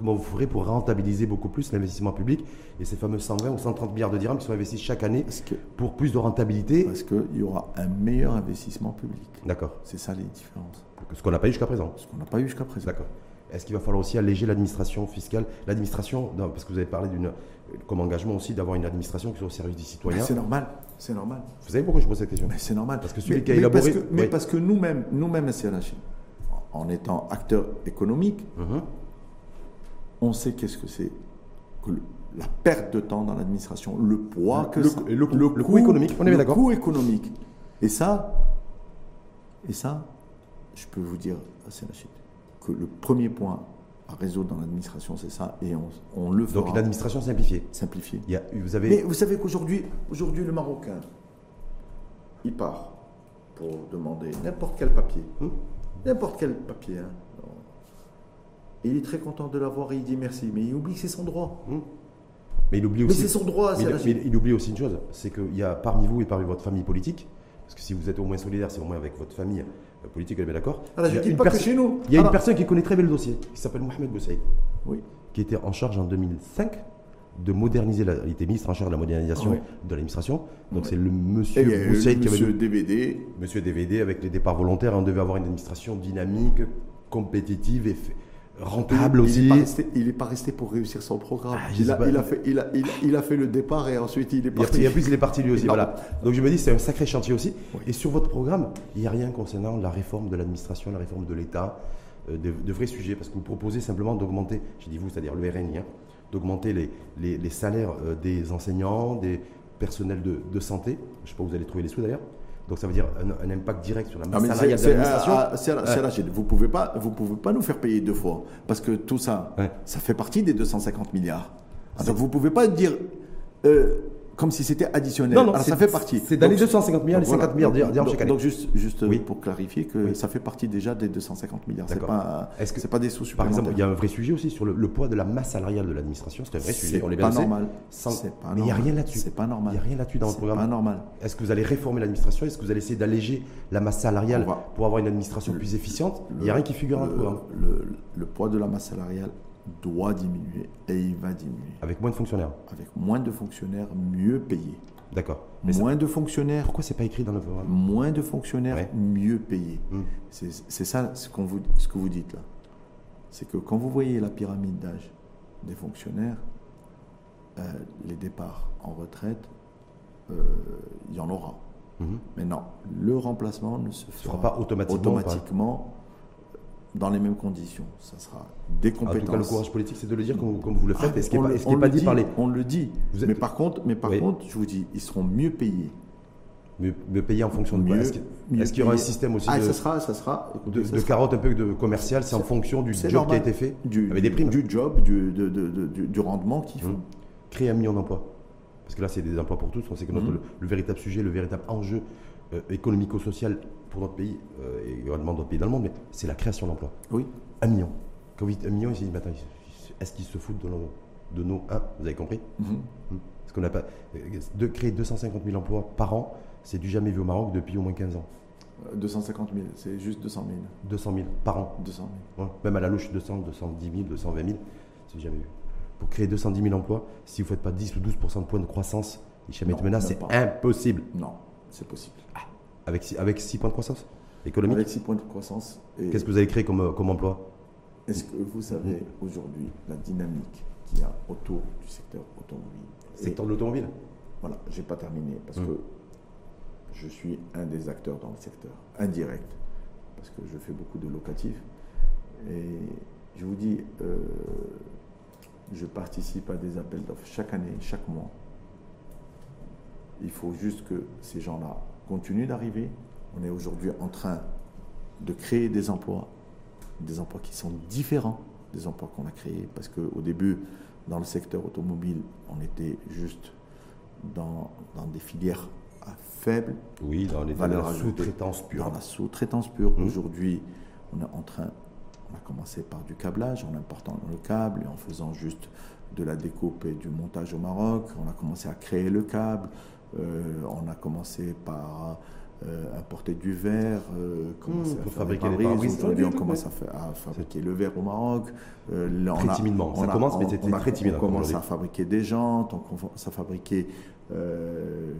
comment vous ferez pour rentabiliser beaucoup plus l'investissement public et ces fameux 120 ou 130 milliards de dirhams qui sont investis chaque année que- pour plus de rentabilité Parce qu'il y aura un meilleur investissement public. D'accord. C'est ça les différences. Ce qu'on n'a pas eu jusqu'à présent. Ce qu'on n'a pas eu jusqu'à présent. D'accord. Est-ce qu'il va falloir aussi alléger l'administration fiscale? L'administration, parce que vous avez parlé d'une, comme engagement aussi d'avoir une administration qui soit au service du Mais citoyen. C'est normal. C'est normal. Vous savez pourquoi je pose cette question? C'est normal. Parce que celui mais, qui a mais élaboré- Parce que, mais parce que nous-mêmes, nous-mêmes à CLH, en étant acteurs économiques, Mhm. On sait qu'est-ce que c'est que le- la perte de temps dans l'administration, le poids que Le- ça, le coût- le coût économique, on est le coût économique. Et ça, et ça, je peux vous dire CLH que le premier point à résoudre dans l'administration, c'est ça, et on, on le fera Donc une administration simplifiée. simplifié. Il y a, vous avez. Mais vous savez qu'aujourd'hui, aujourd'hui, le Marocain, il part pour demander n'importe quel papier. Hmm. N'importe quel papier. hein. Et il est très content de l'avoir et il dit merci. Mais il oublie que c'est son droit. mais il oublie Mais aussi. c'est son droit, mais mais il oublie aussi une chose, c'est qu'il y a parmi vous et parmi votre famille politique, parce que si vous êtes au moins solidaire, c'est au moins avec votre famille euh, politique, elle est d'accord. Alors, Il y je a dis une pas que perso- chez nous. Il y a une Alors- personne qui connaît très bien le dossier, qui s'appelle Mohamed Boussaïd, Oui. qui était en charge en 2005 de moderniser, la, il était ministre en charge de la modernisation Oui. de l'administration. Donc Oui. c'est le Et monsieur Boussaïd qui avait monsieur DVD. Monsieur DVD, avec les départs volontaires, on devait avoir une administration dynamique, compétitive et rentable il aussi. n'est pas, resté- il est pas resté pour réussir son programme. Ah, il, a, il, fait, il, a, il, a, il a fait le départ et ensuite il est parti. et en plus, il est parti lui aussi. Non. Voilà. Donc je me dis, c'est un sacré chantier aussi. Oui. Et sur votre programme, il n'y a rien concernant la réforme de l'administration, la réforme de l'État, euh, de, de vrais sujets, parce que vous proposez simplement d'augmenter, j'ai dit vous, c'est-à-dire le RNI, hein, d'augmenter les, les, les salaires euh, des enseignants, des personnels de, de santé. Je ne sais pas où vous allez trouver les sous d'ailleurs. Donc ça veut dire un, un impact direct sur la Ah, masse mais salariale de l'administration. ah, ah, c'est la- c'est la Chine. Vous pouvez pas, vous pouvez pas nous faire payer deux fois parce que tout ça, Ouais. ça fait partie des 250 milliards. Ah, donc vous pouvez pas dire euh, comme si c'était additionnel. Non, non, Alors, c'est- ça fait partie. c'est dans les 250 milliards, les donc, 50 milliards chaque année. Donc juste, juste Oui. pour clarifier que Oui. ça fait partie déjà des 250 milliards. C'est pas, Est-ce que- c'est pas des sous Par exemple, il y a un vrai sujet aussi sur le, le poids de la masse salariale de l'administration. C'est un vrai sujet, C'est on bien pas normal. Sans- C'est pas Mais il n'y a rien là-dessus. C'est pas normal. Il n'y a rien là-dessus dans C'est programme. pas normal. Est-ce que vous allez réformer l'administration? Est-ce que vous allez essayer d'alléger la masse salariale pour avoir une administration plus efficiente? Il n'y a rien qui figure dans le le, programme. le- le poids de la masse salariale doit diminuer et il va diminuer. Avec moins de fonctionnaires. Avec moins de fonctionnaires mieux payés. D'accord. Ça- moins de fonctionnaires, pourquoi c'est pas écrit dans le programme? Moins de fonctionnaires Ouais. mieux payés. Hmm. C'est ça ce, qu'on vous, ce que vous dites là. C'est que quand vous voyez la pyramide d'âge des fonctionnaires, euh, les départs en retraite, euh, il y en aura. Mhm. Mais non, le remplacement ne se fera fera pas automatiquement, automatiquement dans les mêmes conditions. Ça sera des En tout compétences. cas, le courage politique, c'est de le dire comme, comme vous le faites. Ah, et ce qui n'est on pas, dit par les. On le dit. Vous êtes- Mais par contre, mais par Oui. contre, je vous dis, ils seront mieux payés. Mieux, mieux payés en fonction de quoi Mieux- Est-ce qu'il mieux est-ce qu'il y aura un système aussi Ah, de, ça sera, ça sera. de, écoutez, ça de sera- carottes un peu de commercial C'est en fonction du job qui a été fait du, Avec des primes du job, du, de- du, du rendement qu'ils font. Mhm. Créer un million d'emplois. Parce que là, c'est des emplois pour tous. On sait que notre- le, le véritable sujet, le véritable enjeu euh, économico-social pour notre pays, euh, et également d'autres pays dans le monde, mais c'est la création d'emplois. Oui. Un million. Quand vous dites un million, ils se disent, attends, est-ce qu'ils se foutent de nos, de nos un Vous avez compris Mhm. Parce qu'on n'a pas. De créer 250 000 emplois par an, c'est du jamais vu au Maroc depuis au moins 15 ans. Euh, 250 000, c'est juste 200 000. 200 000 par an. 200 000. Ouais, Même à la louche, 200, 210 000, 220 000, c'est jamais vu. Pour créer 210 000 emplois, si vous ne faites pas 10 ou 12% de points de croissance, Hicham Non, Etmena, même c'est impossible. Non, c'est possible. Avec 6, avec six points de croissance économique, Avec 6 points de croissance. qu'est-ce que vous allez créer comme, euh, comme emploi? Est-ce que vous savez aujourd'hui la dynamique qu'il y a autour du secteur automobile? Et- Secteur de l'automobile? Voilà, j'ai pas terminé parce Mm. que je suis un des acteurs dans le secteur, indirect, parce que je fais beaucoup de locatifs. Et je vous dis, euh, je participe à des appels d'offres chaque année, chaque mois. Il faut juste que ces gens-là continuent d'arriver. On est aujourd'hui en train de créer des emplois, des emplois qui sont différents des emplois qu'on a créés, parce qu'au début, dans le secteur automobile, on était juste dans, dans des filières à faible Oui, dans les dans valeur la sous-traitance pure. Dans la sous-traitance pure. Mhm. Aujourd'hui, on est en train, on a commencé par du câblage, en important le câble et en faisant juste de la découpe et du montage au Maroc. On a commencé à créer le câble. Euh, on a commencé par euh, importer du verre, euh, commencer Mmh, à fabriquer des pare-brises. Aujourd'hui, on commence à, fa- à fabriquer le verre au Maroc. Euh, là, Très on a- timidement. Ça on a- commence, mais on- c'était on très timide On encore commence à fabriquer des jantes, on commence à fabriquer. Euh,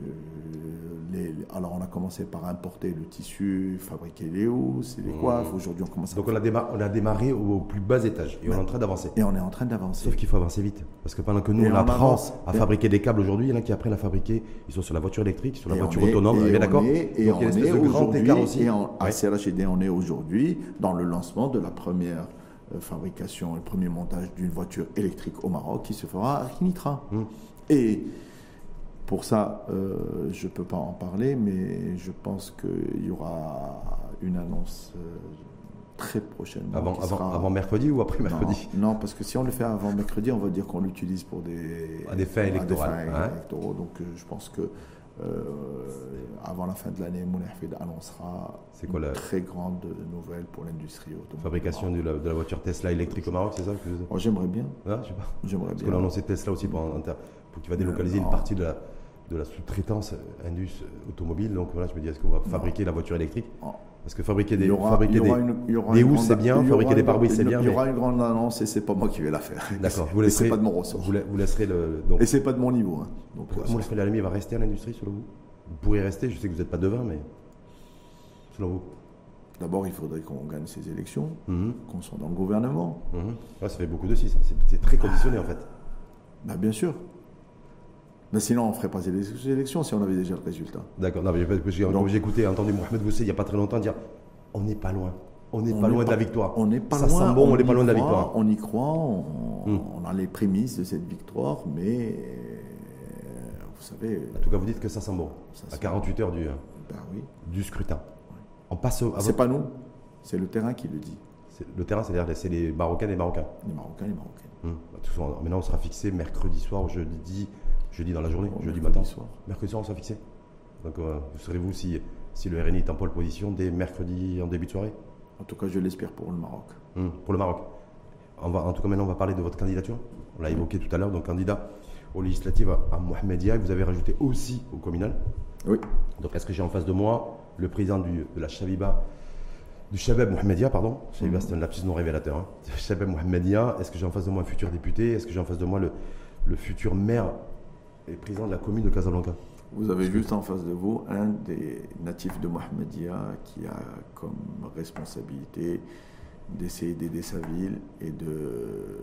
les- alors, on a commencé par importer le tissu, fabriquer les housses et les coiffes. Aujourd'hui, on commence à Mmh. Donc on a, on a démarré au, au plus bas étage et on est en train d'avancer. et on est en train d'avancer. Sauf qu'il faut avancer vite. Parce que pendant que nous, Et on apprend à Et- fabriquer des câbles aujourd'hui, il y en a qui apprennent à fabriquer. Ils sont sur la voiture électrique, sur la voiture est- autonome. et on d'accord Et on est aujourd'hui, et à. CRHD, on est aujourd'hui dans le lancement de la première euh, fabrication le premier montage d'une voiture électrique au Maroc qui se fera à Kinitra. Hum. Et pour ça, euh, je ne peux pas en parler, mais je pense qu'il y aura une annonce euh, très prochainement. Avant, qui avant, sera- avant mercredi ou après mercredi? non, non, parce que si on le fait avant mercredi, on va dire qu'on l'utilise pour des, À des fins hein? électoraux. Donc euh, je pense que avant la fin de l'année, Mounahfid annoncera quoi une la- très grande nouvelle pour l'industrie automobile. Fabrication de la, de la voiture Tesla électrique au Maroc, c'est ça que Moi, j'aimerais bien. Ah, je sais pas. J'aimerais Parce bien. qu'on a annoncé Tesla aussi pour, un- pour qu'il va délocaliser non. une partie de la, de la sous-traitance Indus automobile. Donc voilà, je me dis, est-ce qu'on va fabriquer la voiture électrique Non. Parce que fabriquer des, aura, fabriquer des, une, des housses, c'est bien, fabriquer des pare-brises, c'est bien, Il y aura une grande annonce et c'est pas moi qui vais la faire. D'accord, vous laisserez, pas de mon ressort. vous, la- vous laisserez le. Donc, Et c'est pas de mon niveau. hein. Donc, Comment est-ce que l'Alami va rester à l'industrie selon vous? Vous pourriez rester, je sais que vous n'êtes pas devin, mais selon vous? D'abord, il faudrait qu'on gagne ces élections, Mhm, qu'on soit dans le gouvernement. mhm. Ouais, Ça fait beaucoup de si. C'est- c'est très conditionné en fait. Bah, bien sûr. Mais sinon, on ne ferait pas ces élections si on avait déjà le résultat. D'accord, j'ai écouté, entendu Mohamed Boussé il n'y a pas très longtemps dire on n'est pas loin. On n'est pas loin de la victoire. On n'est pas Ça loin. bon, on n'est pas loin de la victoire. On y croit, on, Hmm. on a les prémices de cette victoire, mais euh, vous savez, En tout cas, vous dites que ça sent bon. Ça à sent 48 heures du, bah oui, du scrutin. On passe c'est pas nous, c'est le terrain qui le dit. Le terrain, c'est-à-dire c'est les Marocains et les Marocains. Les Marocains, les Marocaines. Hum. Bah, maintenant, on sera fixé mercredi soir, jeudi, jeudi dans la journée, Bon, jeudi matin. soir. Mercredi soir, on sera fixé. Donc, euh, vous saurez-vous si, si le RNI est en pole position dès mercredi en début de soirée? En tout cas, je l'espère pour le Maroc. Hum, Pour le Maroc. On va, en tout cas, maintenant, on va parler de votre candidature. On l'a évoqué tout à l'heure, donc candidat aux législatives à Mohamedia. Vous avez rajouté aussi au communal. Oui. Donc, est-ce que j'ai en face de moi le président du- de la Shabiba, du Shabab Mohamedia, pardon? Shabiba, Mhm. c'est un lapsus non révélateur. Hein. Shabab Mohamedia, est-ce que j'ai en face de moi un futur député? Est-ce que j'ai en face de moi le, le futur maire président de la commune de Casablanca Vous avez juste en face de vous un des natifs de Mohamedia qui a comme responsabilité d'essayer d'aider sa ville et de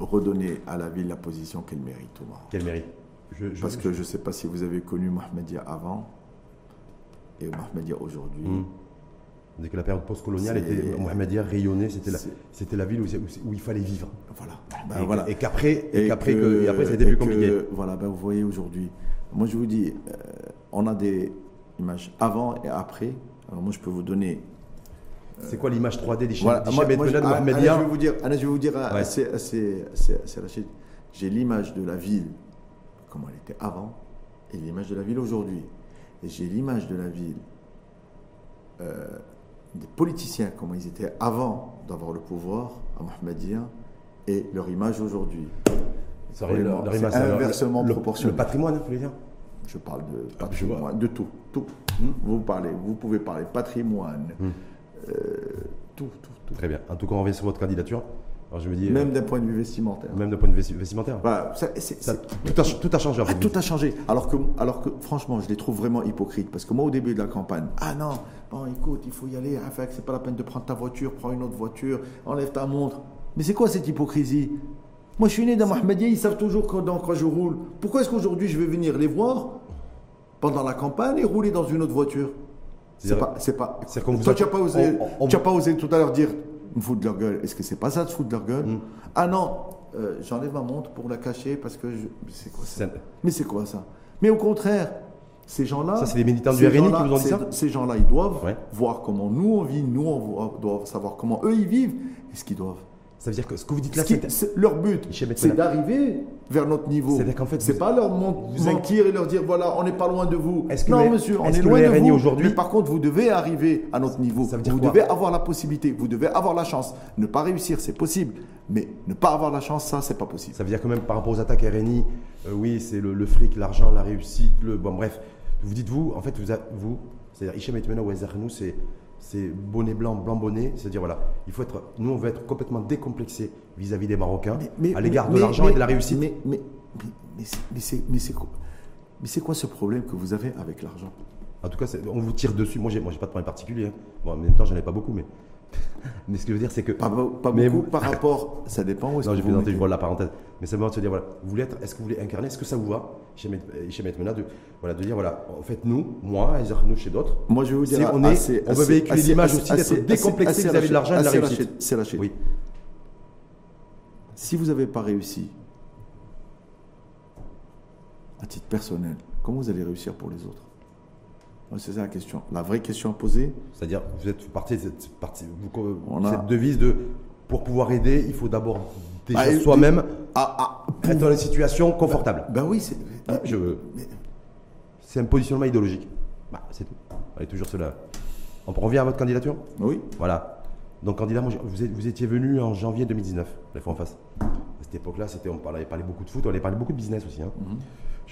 redonner à la ville la position qu'elle mérite au Maroc. Quel mérite Je- je- Parce que je ne sais pas si vous avez connu Mohamedia avant et Mohamedia aujourd'hui. Hum. Dès que la période postcoloniale était Mohamedia rayonnait, c'était la, ville où, où- où il fallait vivre. Voilà. Et, Ben voilà. et qu'après, et Et qu'après, que- et après, et plus que, compliqué. Voilà, ben vous voyez aujourd'hui. Moi, je vous dis, euh, on a des images avant et après. Alors, moi, je peux vous donner. C'est quoi l'image 3D des Voilà, moi- je, ah, je vais vous dire, là, je vais vous dire Ouais. assez, assez, assez, assez Rachid, j'ai l'image de la ville, comment elle était avant, et l'image de la ville aujourd'hui. Et j'ai l'image de la ville euh, des politiciens, comment ils étaient avant d'avoir le pouvoir à Mohamedia, et leur image aujourd'hui. C'est inversement le, proportionnel. Le patrimoine, vous voulez dire? Je parle de Ah, patrimoine, de tout, tout. Vous parlez, vous pouvez parler patrimoine, Hmm. euh, tout, tout, tout. Très bien. En tout cas, on revient sur votre candidature. Alors, je me dis, Même euh, d'un point de vue vestimentaire. même d'un point de vue vesti- vestimentaire. Voilà, ça- c'est- Ça- c'est- tout, a, tout a changé. ah, tout a changé. Alors que, alors que, franchement, je les trouve vraiment hypocrites. Parce que moi, au début de la campagne, ah non, bon, écoute, il faut y aller. Ah, que c'est pas la peine de prendre ta voiture, prends une autre voiture, enlève ta montre. Mais c'est quoi cette hypocrisie? Moi, je suis né dans Mohamedia, ils savent toujours quand, dans quoi je roule. Pourquoi est-ce qu'aujourd'hui, je vais venir les voir pendant la campagne et rouler dans une autre voiture? C'est pas, c'est pas. c'est comme vous Toi, tu n'as pas osé, on- on- tu as pas osé tout à l'heure dire, me foutre de leur gueule. Est-ce que c'est pas ça de foutre de leur gueule? Mm. Ah non, euh, j'enlève ma montre pour la cacher parce que je... mais c'est quoi ça? Mais c'est quoi ça? Mais au contraire, ces gens-là. Ça, c'est des militants du RNI qui vous ont dit ça? Ces gens-là, ils doivent Ouais. voir comment nous on vit, nous on doit savoir comment eux ils vivent et ce qu'ils doivent. Ça veut dire que ce que vous dites là, c'est. leur but, c'est d'arriver vers notre niveau. C'est-à-dire qu'en fait, c'est pas leur mentir et leur dire voilà, on n'est pas loin de vous. Est-ce que non, monsieur, on est loin de vous. aujourd'hui- Mais par contre, vous devez arriver à notre niveau. Ça veut dire vous devez avoir la possibilité, vous devez avoir la chance. Ne pas réussir, c'est possible. Mais ne pas avoir la chance, ça, c'est pas possible. Ça veut dire que même par rapport aux attaques RNI, euh, oui, c'est le, fric, l'argent, la réussite, le. Bon, bref. Vous dites, vous, en fait, vous, c'est-à-dire Hichem Etmena ou c'est c'est bonnet blanc, blanc bonnet. C'est-à-dire, voilà, il faut être. Nous, on veut être complètement décomplexé vis-à-vis des Marocains, à l'égard de mais- l'argent mais- et de la réussite. Mais, mais, mais, mais c'est- mais mais quoi, mais quoi ce problème que vous avez avec l'argent? En tout cas, c'est- on vous tire dessus. Moi, j'ai moi, j'ai pas de problème particulier. hein. Bon, en même temps, j'en ai pas beaucoup, mais. mais ce que je veux dire, c'est que. Pas, pas Mais beaucoup vous- par rapport. Ça dépend où est-ce Non, que j'ai vous plaisanté, je vois la parenthèse. Mais simplement de se dire, voilà, vous voulez être, est-ce que vous voulez incarner, est-ce que ça vous va chez Met- chez Metmena de, voilà, de dire, voilà, en fait, nous, moi, nous chez d'autres, Moi, je vais vous dire. On est- assez- on veut véhiculer l'image aussi d'être décomplexé vis-à-vis de l'argent et de la réussite. C'est lâché. oui, Si vous n'avez pas réussi, à titre personnel, comment vous allez réussir pour les autres? C'est ça la question. La vraie question à poser, c'est-à-dire, vous êtes parti de cette, partie, vous- On a- cette devise de, pour pouvoir aider, il faut d'abord déjà Ah, et- soi-même ah, ah, être dans une situation confortable. ben oui, c'est. Ah, je- mais- c'est un positionnement idéologique. Bah, c'est tout. Allez, toujours cela. On revient à votre candidature? Oui. Voilà. Donc candidat, moi, vous, êtes- vous étiez venu en janvier 2019, la fois en face. À cette époque-là, c'était, on parlait, parlait beaucoup de foot, on avait parlé beaucoup de business aussi. hein.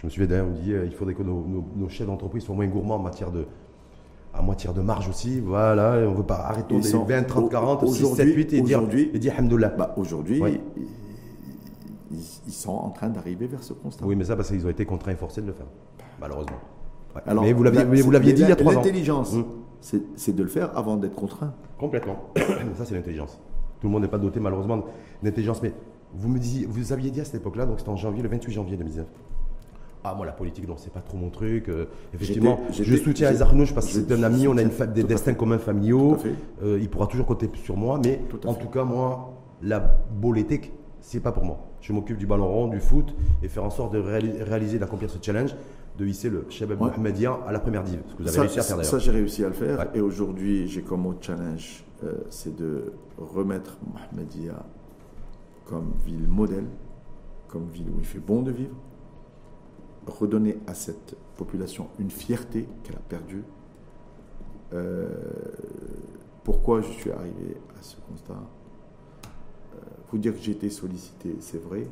Je me souviens d'ailleurs, on dit euh, il faudrait que nos, nos- nos chefs d'entreprise soient moins gourmands en matière de, en matière de marge aussi. Voilà, on ne veut pas arrêter sont- 20, 30, 40, 6, 7, aujourd'hui- 8 et dire, aujourd'hui- et dire Alhamdoulilah. Bah, Aujourd'hui, ils, sont en train d'arriver vers ce constat. Oui, mais ça parce qu'ils ont été contraints et forcés de le faire, malheureusement. Ouais. Alors, mais vous l'aviez, dit il y a 3 ans. L'intelligence, Hum. c'est c'est de le faire avant d'être contraint. Complètement. ça, c'est l'intelligence. Tout le monde n'est pas doté, malheureusement, d'intelligence. Mais vous me disiez, vous aviez dit à cette époque-là, donc c'était en janvier, le 28 janvier 2019. Ah, moi, la politique, non, c'est pas trop mon truc. Euh, effectivement, je soutiens les Arnouches parce que je- c'est un je ami, on a une des destins communs familiaux. Euh, il pourra toujours compter sur moi, mais Tout en fait. tout cas, moi, la politique, c'est pas pour moi. Je m'occupe du ballon rond, du foot et faire en sorte de réali- réaliser, d'accomplir ce challenge, de hisser le Shabab Ouais. À la première div. Ce que vous avez Ça, réussi à faire ça, d'ailleurs. j'ai réussi à le faire. Ouais. Et aujourd'hui, j'ai comme autre challenge, euh, c'est de remettre Mohamedia comme ville modèle, comme ville où il fait bon de vivre, redonner à cette population une fierté qu'elle a perdue. Euh, pourquoi je suis arrivé à ce constat? Euh, Vous dire que j'ai été sollicité, c'est vrai.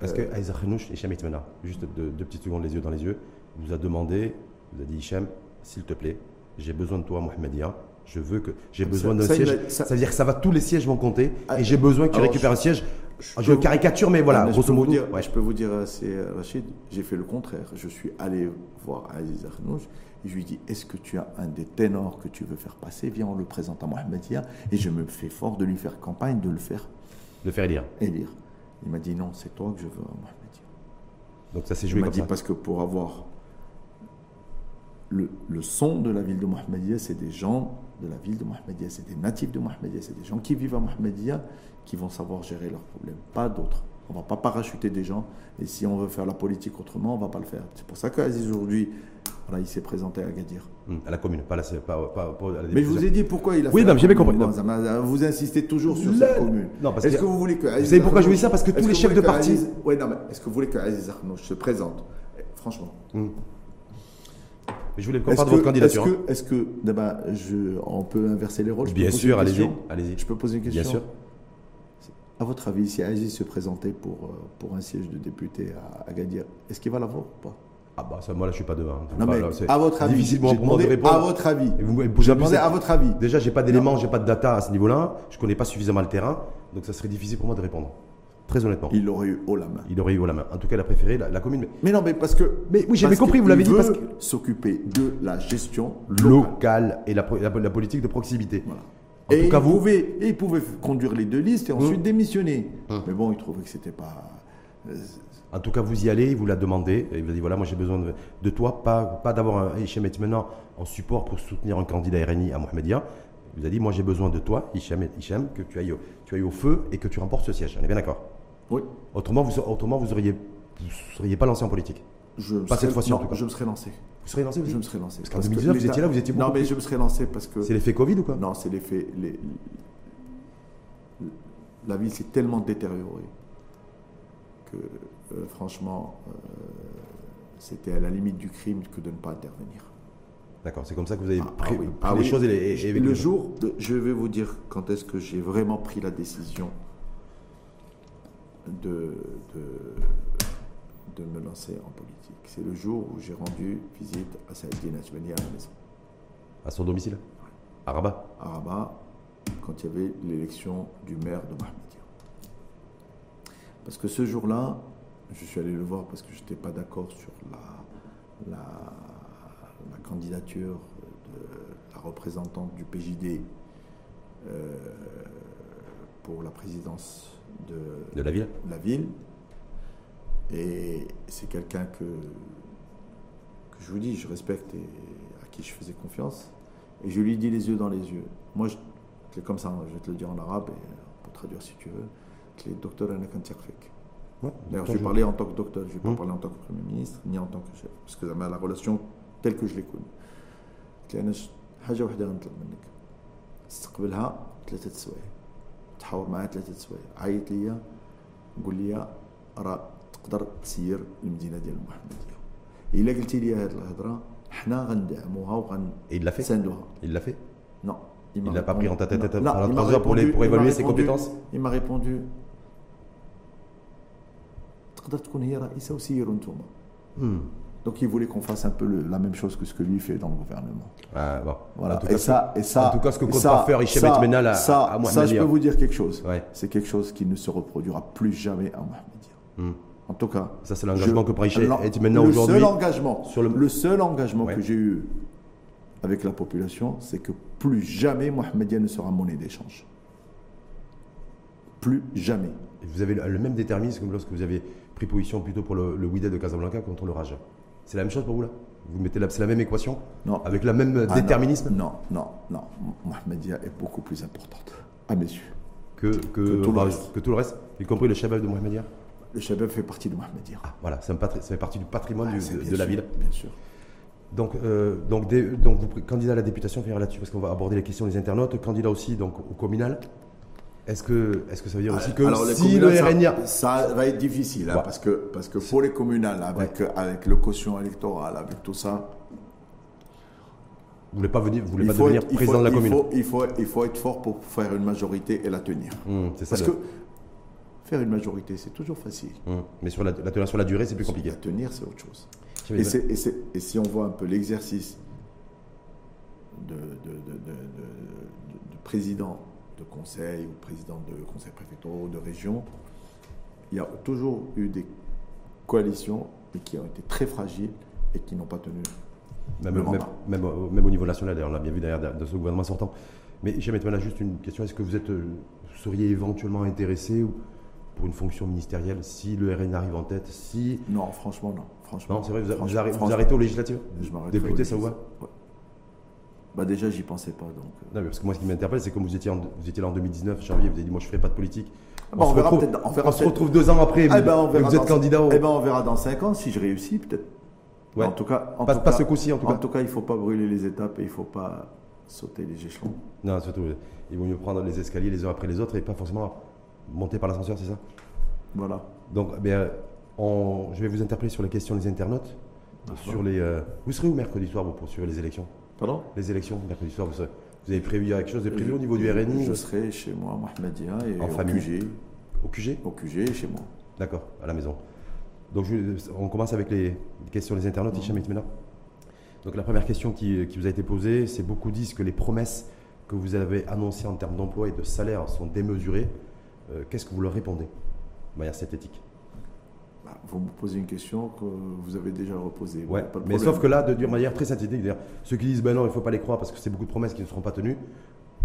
Parce que Aïza Khenouch et Hicham Itmena, juste deux, deux petites secondes les yeux dans les yeux, vous a demandé, vous a dit Hicham, s'il te plaît, j'ai besoin de toi, Mohamedia. Je veux que j'ai besoin d'un siège. Ça, ça- veut dire que ça va, tous les sièges vont compter. Ah, et j'ai besoin que tu récupères un siège. Je Je, peux- caricature, mais voilà, Ah, grosso peux vous modo. dire- ouais. Je peux vous dire, euh, c'est euh, Rachid, j'ai fait le contraire. Je suis allé voir Aziz Arnouch et je lui ai dit Est-ce que tu as un des ténors que tu veux faire passer? Viens, on le présente à Mohamedia. Et je me fais fort de lui faire campagne, de le faire Le faire élire. élire. Il m'a dit Non, c'est toi que je veux à Mohamedia. Donc ça s'est Il joué m'a comme dit ça. Parce que pour avoir le, le son de la ville de Mohamedia, c'est des gens de la ville de Mohamedia, c'est des natifs de Mohamedia, c'est des gens qui vivent à Mohamedia qui vont savoir gérer leurs problèmes, pas d'autres. On ne va pas parachuter des gens et si on veut faire la politique autrement, on ne va pas le faire. C'est pour ça qu'Aziz aujourd'hui, voilà, il s'est présenté à Agadir. Hum, À la commune, pas, la, pas, pas, pas à la Mais je vous ai dit pourquoi il a Oui, fait non, la j'ai bien compris. Vous insistez toujours sur Le- cette commune. Non, parce Est-ce que- que vous voulez que Vous savez pourquoi je vous dis ça? Parce que tous les chefs de parti- Aziz- Ouais, non, mais est-ce que vous voulez que Aziz Arnouch se présente? Eh, Franchement. Hum. Mais je voulais qu'on parle de votre candidature. est-ce hein. que, est-ce que d'abord, je, on peut inverser les rôles? Bien sûr, allez-y. allez-y. Je peux poser une question? Bien sûr. À votre avis, si Aziz se présentait pour, euh, pour un siège de député à Agadir, est-ce qu'il va l'avoir ou pas? Ah bah ça, moi là je suis pas devin. Non, Pas, mais là, à votre avis, difficilement pour moi de répondre. à votre avis. Et vous, vous, vous demandé à votre avis. Déjà, j'ai pas d'éléments, j'ai pas de data à ce niveau-là. Je connais pas suffisamment le terrain, donc ça serait difficile pour moi de répondre. Très honnêtement. Il l'aurait eu haut la main. Il aurait eu haut la main. En tout cas, il a préféré la, la commune mais non, mais parce que. Mais oui, j'avais compris, vous l'avez dit, parce s'occuper de la gestion locale. locale et la, la- la politique de proximité. Voilà. En et tout cas, il vous- pouvait, et il pouvait conduire les deux listes et ensuite démissionner. Hum. Mais bon, il trouvait que c'était pas. euh, En tout cas, vous y allez, il vous l'a demandé. Et il vous a dit voilà, moi j'ai besoin de, de toi, pas, pas d'avoir un Hichem maintenant en support pour soutenir un candidat RNI à Mohamedia. Il vous a dit moi j'ai besoin de toi, Hichem, Hichem, que tu ailles, au- tu ailles au feu et que tu remportes ce siège. On est bien d'accord? Oui. Autrement, vous autrement, vous auriez, vous seriez pas lancé en politique. Je Pas serais- cette fois-ci, en tout cas. Je me serais lancé. Vous seriez lancé aussi Je me serais lancé. Parce qu'en 2019, vous étiez là, vous étiez Non, mais plus- je me serais lancé parce que. C'est l'effet Covid ou quoi Non, c'est l'effet. les- La vie s'est tellement détériorée que, euh, franchement, euh, c'était à la limite du crime que de ne pas intervenir. D'accord, c'est comme ça que vous avez Ah, pris, ah oui. pris Ah les oui. choses et, les- et- le jour, de- je vais vous dire quand est-ce que j'ai vraiment pris la décision de, de, de me lancer en politique. C'est le jour où j'ai rendu visite à Saïdine Ajmani à la maison, à son domicile À Rabat à Rabat, quand il y avait l'élection du maire de Mohamedia. Parce que ce jour-là, je suis allé le voir parce que je n'étais pas d'accord sur la, la, la candidature de la représentante du PJD euh, pour la présidence de, de la ville la ville. Et c'est quelqu'un que, que je vous dis, je respecte et à qui je faisais confiance. Et je lui dis les yeux dans les yeux. Moi, je- c'est comme ça, hein, je vais te le dire en arabe, et pour traduire si tu veux. C'est le docteur Anak Antiarfek. Ouais, D'ailleurs, docteur, je vais parler en tant que docteur, je ne vais pas Hum. parler en tant que Premier ministre, ni en tant que chef. Parce que ça m'a la relation telle que je l'ai connue. قلت لي انا ش- حاجه واحده غنطلب منك تستقبلها ثلاثه سوايع تحاور معها ثلاثه سوايع عيط ليا قول لي راه تقدر تسير المدينه ديال المحمديه الا قلتي لي هذه الهضره حنا غندعموها Et il l'a fait وغنساندوها Il l'a fait non Il m'a n'a pas répondu- pris en tête à tête Non, non, à la il m'a trois heures pour les- répondu- pour il m'a évaluer ses répondu- compétences il m'a répondu تقدر تكون هي رئيسه وسيروا انتم Hmm. Donc il voulait qu'on fasse un peu le- la même chose que ce que lui fait dans le gouvernement. Ah, bon. Voilà. En tout et, cas, ça, et ça, en tout cas, ce que et compte ça- pas faire Hichem ça- Etmenal à- ça, à Mohamed ça, je Dia. peux vous dire quelque chose. Ouais. C'est quelque chose qui ne se reproduira plus jamais à Mohamedia. Hmm. En tout cas. Ça, c'est l'engagement que Hichem l'en- Etmenal Le aujourd'hui seul engagement, sur le- le... seul engagement Ouais. que j'ai eu avec la population, c'est que plus jamais Mohamedia ne sera monnaie d'échange. Plus jamais. Et Vous avez le, même déterminisme que lorsque vous avez pris position plutôt pour le, le de Casablanca contre le Raja. C'est la même chose pour vous là? Vous mettez là, c'est la même équation? Non. Avec le même Ah, déterminisme? Non, non, non. Mohamedia est beaucoup plus importante, à mes yeux. que, que, Que tout le reste. que tout le reste, y compris le Shabab de Mohamedia? Le Shabab fait partie de Mohamedia. Ah, voilà, ça, me ça fait partie du patrimoine Ah, du- de, de la sûr, ville. Bien sûr. Donc, euh, donc, des- donc vous candidat à la députation, finir là-dessus, parce qu'on va aborder les questions des internautes. Candidat aussi donc, au communal. Est-ce que, est-ce que ça veut dire aussi que Alors, si le RNIA. ça, ça va être difficile, hein, Ouais. parce, que, parce que pour les communales, avec, avec le caution électoral, avec tout ça, Vous voulez pas, venir, vous voulez il pas devenir être, il, président faut, de la il, commune faut, il, faut, il faut être fort pour faire une majorité et la tenir. C'est ça. Parce le- que faire une majorité, c'est toujours facile. hum. Mais sur la, la tenir sur la durée, c'est plus compliqué. La tenir, c'est autre chose. Et, et et si on voit un peu l'exercice de, de, de- de- de- de président de conseil ou président de conseil préfectoral ou de région, il y a toujours eu des coalitions mais qui ont été très fragiles et qui n'ont pas tenu. Même, le même, mandat. même au- même au niveau national, d'ailleurs, on l'a bien vu derrière de ce gouvernement sortant. Mais j'aimerais maintenant juste une question est-ce que vous êtes, euh, seriez éventuellement intéressé ou- pour une fonction ministérielle si le RN arrive en tête Si. Non, franchement, non. Franchement, Non, c'est vrai, vous, vous arrêtez, vous arrêtez aux législatives je m'arrête Député, ça vous va. Ouais. Bah déjà, j'y pensais pas. Donc, euh. Non, mais parce que moi, ce qui m'interpelle, c'est comme vous étiez, en- vous étiez là en 2019, janvier, vous avez dit Moi, je ne ferai pas de politique. Ah bah, on se verra retrouve, peut-être- on verra se peut-être- retrouve deux ans après, Ah, vous, ben, on verra vous êtes candidat au. Eh ben, on verra dans 5 ans si je réussis, peut-être. Ouais. En tout cas, en Pas- tout pas cas- ce coup-ci, en tout cas. il ne faut pas brûler les étapes et il ne faut pas sauter les échelons. Non, surtout, il vaut mieux prendre les escaliers les uns après les autres et pas forcément monter par l'ascenseur, c'est ça? Voilà. Donc, eh bien, on- je vais vous interpeller sur les questions des internautes. Sur les, euh, vous serez où mercredi soir vous, pour suivre les élections? Pardon? Les élections, mercredi soir, vous, serez- vous avez prévu quelque chose de prévu au niveau du RNI Je serai chez moi, Mohamedia, et En au famille. QG. Au QG Au QG et chez moi. D'accord, à la maison. Donc, je- on commence avec les, les questions des internautes, Hicham Itmena. Donc, la première question qui, qui vous a été posée, c'est beaucoup disent que les promesses que vous avez annoncées en termes d'emploi et de salaire sont démesurées. Euh, Qu'est-ce que vous leur répondez de manière synthétique Bah, vous me posez une question que vous avez déjà reposée. Ouais, Pas mais sauf que là, de, de manière très synthétique, d'ailleurs, ceux qui disent ben non, il ne faut pas les croire parce que c'est beaucoup de promesses qui ne seront pas tenues,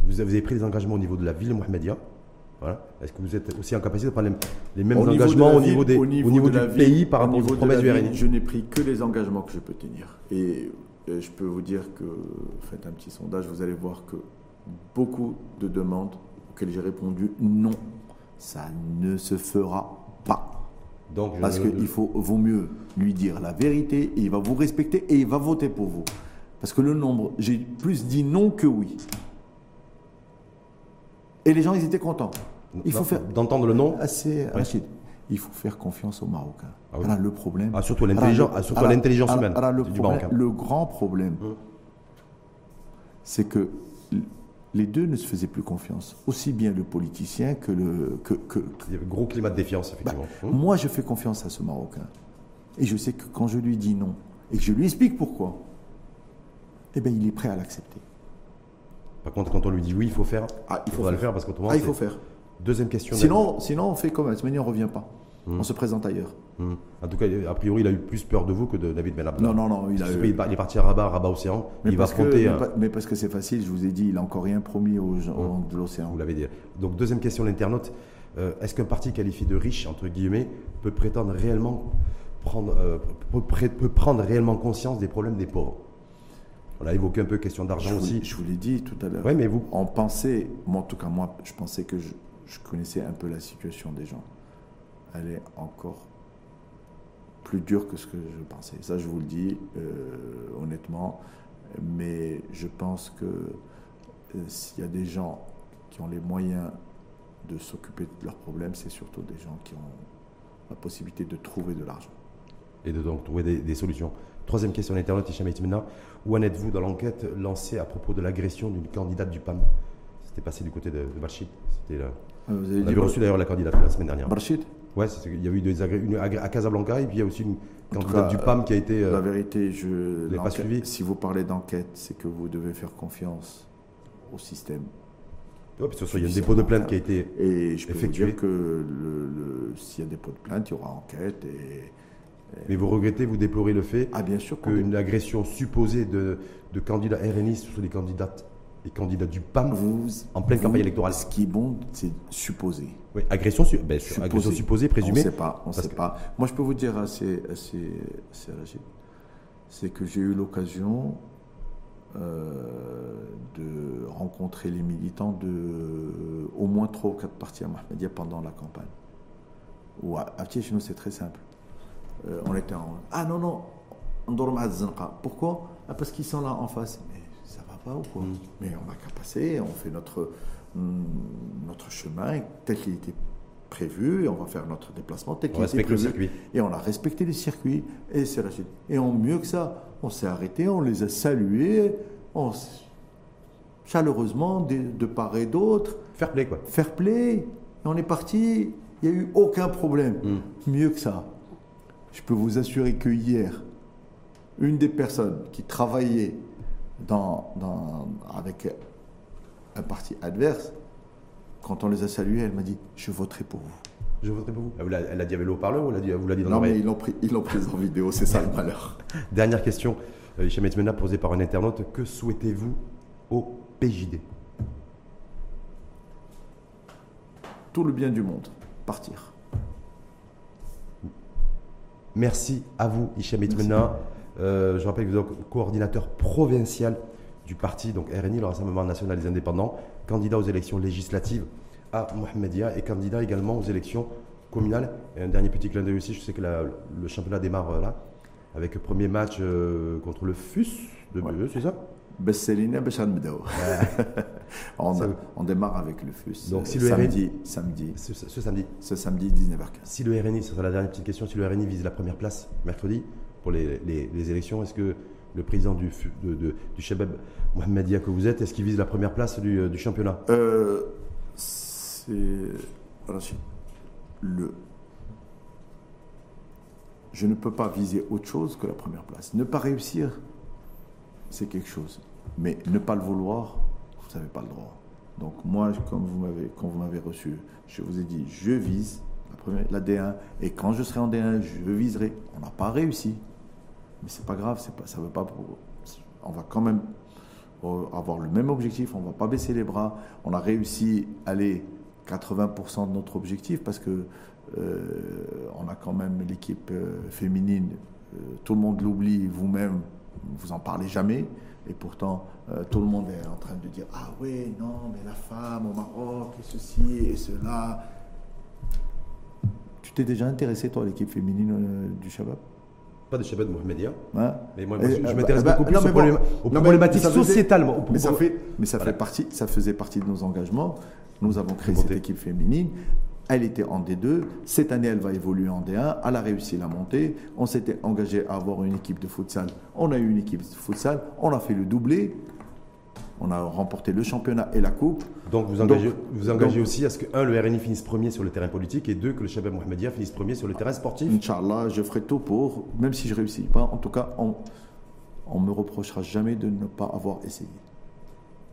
vous avez, vous avez pris des engagements au niveau de la ville Mohamedia. Voilà. Est-ce que vous êtes aussi en capacité de prendre les, mêmes Au niveau de engagements au niveau, des, au au niveau de du ville- pays par rapport aux promesses du RNI Je n'ai pris que les engagements que je peux tenir. Et euh, je peux vous dire que, faites un petit sondage, vous allez voir que beaucoup de demandes auxquelles j'ai répondu non, ça ne se fera pas. Donc, Parce qu'il faut, vaut mieux lui dire la vérité, et il va vous respecter et il va voter pour vous. Parce que le nombre, j'ai plus dit non que oui. Et les gens, ils étaient contents. Il faut faire. d'entendre le nom, Assez, Rachid, il faut faire confiance aux Marocains. Ah oui. Voilà le problème. Ah, surtout l'intelligence- Alors, ah, surtout alors, l'intelligence alors, humaine alors, le, du problème- le grand problème, c'est que les deux ne se faisaient plus confiance, aussi bien le politicien que le. Que, que, Il y avait un gros climat de défiance, effectivement. bah, Hum. moi, je fais confiance à ce Marocain. Et je sais que quand je lui dis non, et que je lui explique pourquoi, eh bien, il est prêt à l'accepter. Par contre, quand on lui dit oui, il faut faire, Ah, il faut faudra le faire. faire parce qu'autrement. Ah, il faut faire. Deuxième question. Sinon, sinon, on fait comme à on ne revient pas. Hmm. On se présente ailleurs. Hum. En tout cas, a priori, il a eu plus peur de vous que de David Benabla. Non, non, non, il a. Il est parti à Rabat, Rabat Océan. Mais il va parce, que, affronter. mais, euh, mais parce que c'est facile, je vous ai dit, il n'a encore rien promis aux gens gens de l'océan. Vous l'avez dit. Donc, deuxième question de l'internaute. Euh, Est-ce qu'un parti qualifié de riche, entre guillemets, peut prétendre réellement prendre, euh, peut, prendre réellement conscience des problèmes des pauvres? On a évoqué un peu question Je d'argent vous, aussi. je vous l'ai dit tout à l'heure. Oui, mais vous, On pensait, moi en tout cas moi, je pensais que je, je connaissais un peu la situation des gens. Elle est encore plus dure que ce que je pensais. Ça, je vous le dis euh, honnêtement. Mais je pense que euh, s'il y a des gens qui ont les moyens de s'occuper de leurs problèmes, c'est surtout des gens qui ont la possibilité de trouver de l'argent. et de donc trouver des, des solutions. Troisième question d'internaute, Hicham. Où en êtes-vous dans l'enquête lancée à propos de l'agression d'une candidate du PAM? C'était passé du côté de, de Barchid. C'était là. Euh, Vous avez On dit avait reçu d'ailleurs la candidate la semaine dernière. Barchid? Ouais, c'est- il y a eu des agré- une agré- à Casablanca et puis il y a aussi une candidate du PAM qui a été. euh, La vérité, je l'avez pas suivi Si vous parlez d'enquête, c'est que vous devez faire confiance au système. ouais, parce que il y a un dépôt de plainte qui a été. Et je peux Effectué. vous dire que le- le- s'il y a des pots de plainte, il y aura enquête. Et, Mais vous regrettez, vous déplorez le fait ah, bien sûr qu'une agression supposée de, de candidats RNI sur les candidates et candidats du PAM vous, en pleine vous, campagne électorale. Ce qui est bon, c'est supposer. Oui, agression, su- ben, Supposer. agression supposée, On présumée. ne sait pas. On Parce sait que- pas. Moi, je peux vous dire assez, assez, assez c'est que j'ai eu l'occasion euh, de rencontrer les militants de euh, au moins trois ou quatre partis à Mahmedia pendant la campagne. Ou à, à Tchétchénie, c'est très simple. Euh, on était en ah non non, on dort à. Pourquoi? Ah, Parce qu'ils sont là en face. Mais pas ou quoi Mm. Mais on n'a qu'à passer, on fait notre hum, notre chemin tel qu'il était prévu et on va faire notre déplacement tel On qu'il était le prévu. circuit. Et on a respecté les circuits. Et c'est Rachid. Et en mieux que ça, on s'est arrêté, on les a salués, on chaleureusement de, de part et d'autre, Fair play, quoi. fair play. Et on est parti. Il n'y a eu aucun problème. Mm. Mieux que ça, je peux vous assurer que hier, une des personnes qui travaillait dans, dans- avec un parti adverse, quand on les a salués, elle m'a dit Je voterai pour vous. Je voterai pour vous. Elle l'a dit avec le haut-parleur ou elle l'a dit- vous l'a dit dans Non, mais ils l'ont pris, ils l'ont prise en vidéo, c'est ça le malheur. Dernière question, euh, Hicham Etmena, posée par un internaute. Que souhaitez-vous au PJD Tout le bien du monde. Partir. Merci à vous, Hicham Etmena. Euh, je rappelle que vous êtes coordinateur provincial du parti, donc RNI, le Rassemblement National des Indépendants, candidat aux élections législatives à Mohamedia et candidat également aux élections communales. Et un dernier petit clin d'œil aussi, je sais que la- le championnat démarre euh, là, avec le premier match euh, contre le FUS de Ouais. BE, c'est ça? On, on démarre avec le FUS. Donc, si le samedi, samedi, ce, samedi. ce samedi 19h15. Si le RNI, ce sera la dernière petite question, si le RNI vise la première place mercredi pour les, les- élections, est-ce que le président du, de- Mohamedia que vous êtes, est-ce qu'il vise la première place du, euh, championnat? Euh, c'est. Le. Je ne peux pas viser autre chose que la première place. Ne pas réussir, c'est quelque chose. Mais ne pas le vouloir, vous n'avez pas le droit. Donc moi, comme vous m'avez, quand vous m'avez reçu, je vous ai dit, je vise la, première, la D1, et quand je serai en D1, je viserai. On n'a pas réussi, mais c'est pas grave, pas, ça veut pas. on va quand même euh, avoir le même objectif, on va pas baisser les bras. On a réussi à aller 80% de notre objectif parce que euh, on a quand même l'équipe euh, féminine. tout le monde l'oublie, vous-même, vous en parlez jamais. Et pourtant, tout le monde est en train de dire Ah oui, non, mais la femme au Maroc, et ceci et cela. Tu t'es déjà intéressé, toi, à l'équipe féminine du Shabab? Pas de Shabab Mohamedia, Hein mais moi, Et, je, je euh, m'intéresse bah, beaucoup plus mais aux, bon. problém- aux Non, mais problématiques sociétales. aux- Mais ça, fait, mais ça, Voilà. fait partie, ça faisait partie de nos engagements. Nous avons créé cette équipe féminine. Elle était en D2. Cette année, elle va évoluer en D1. Elle a réussi la montée. On s'était engagé à avoir une équipe de futsal. On a eu une équipe de futsal. On a fait le doublé. On a remporté le championnat et la coupe. Donc vous engagez, vous engagez aussi à ce que, un, le RNI finisse premier sur le terrain politique et deux, que le Shabab Mohamedia finisse premier sur le terrain sportif Inch'Allah, je ferai tout pour, même si je ne réussis pas. En tout cas, on ne me reprochera jamais de ne pas avoir essayé.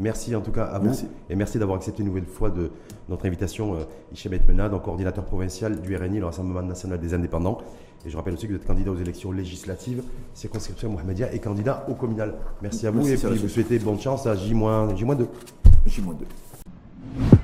Merci en tout cas à vous et merci d'avoir accepté une nouvelle fois de notre invitation, euh, Hichem Menad, coordinateur provincial du RNI, le Rassemblement national des indépendants. Et je rappelle aussi que vous êtes candidat aux élections législatives, circonscription Mohamedia et candidat au communal. Merci à vous et puis vous souhaitez bonne chance à J-2. J-2.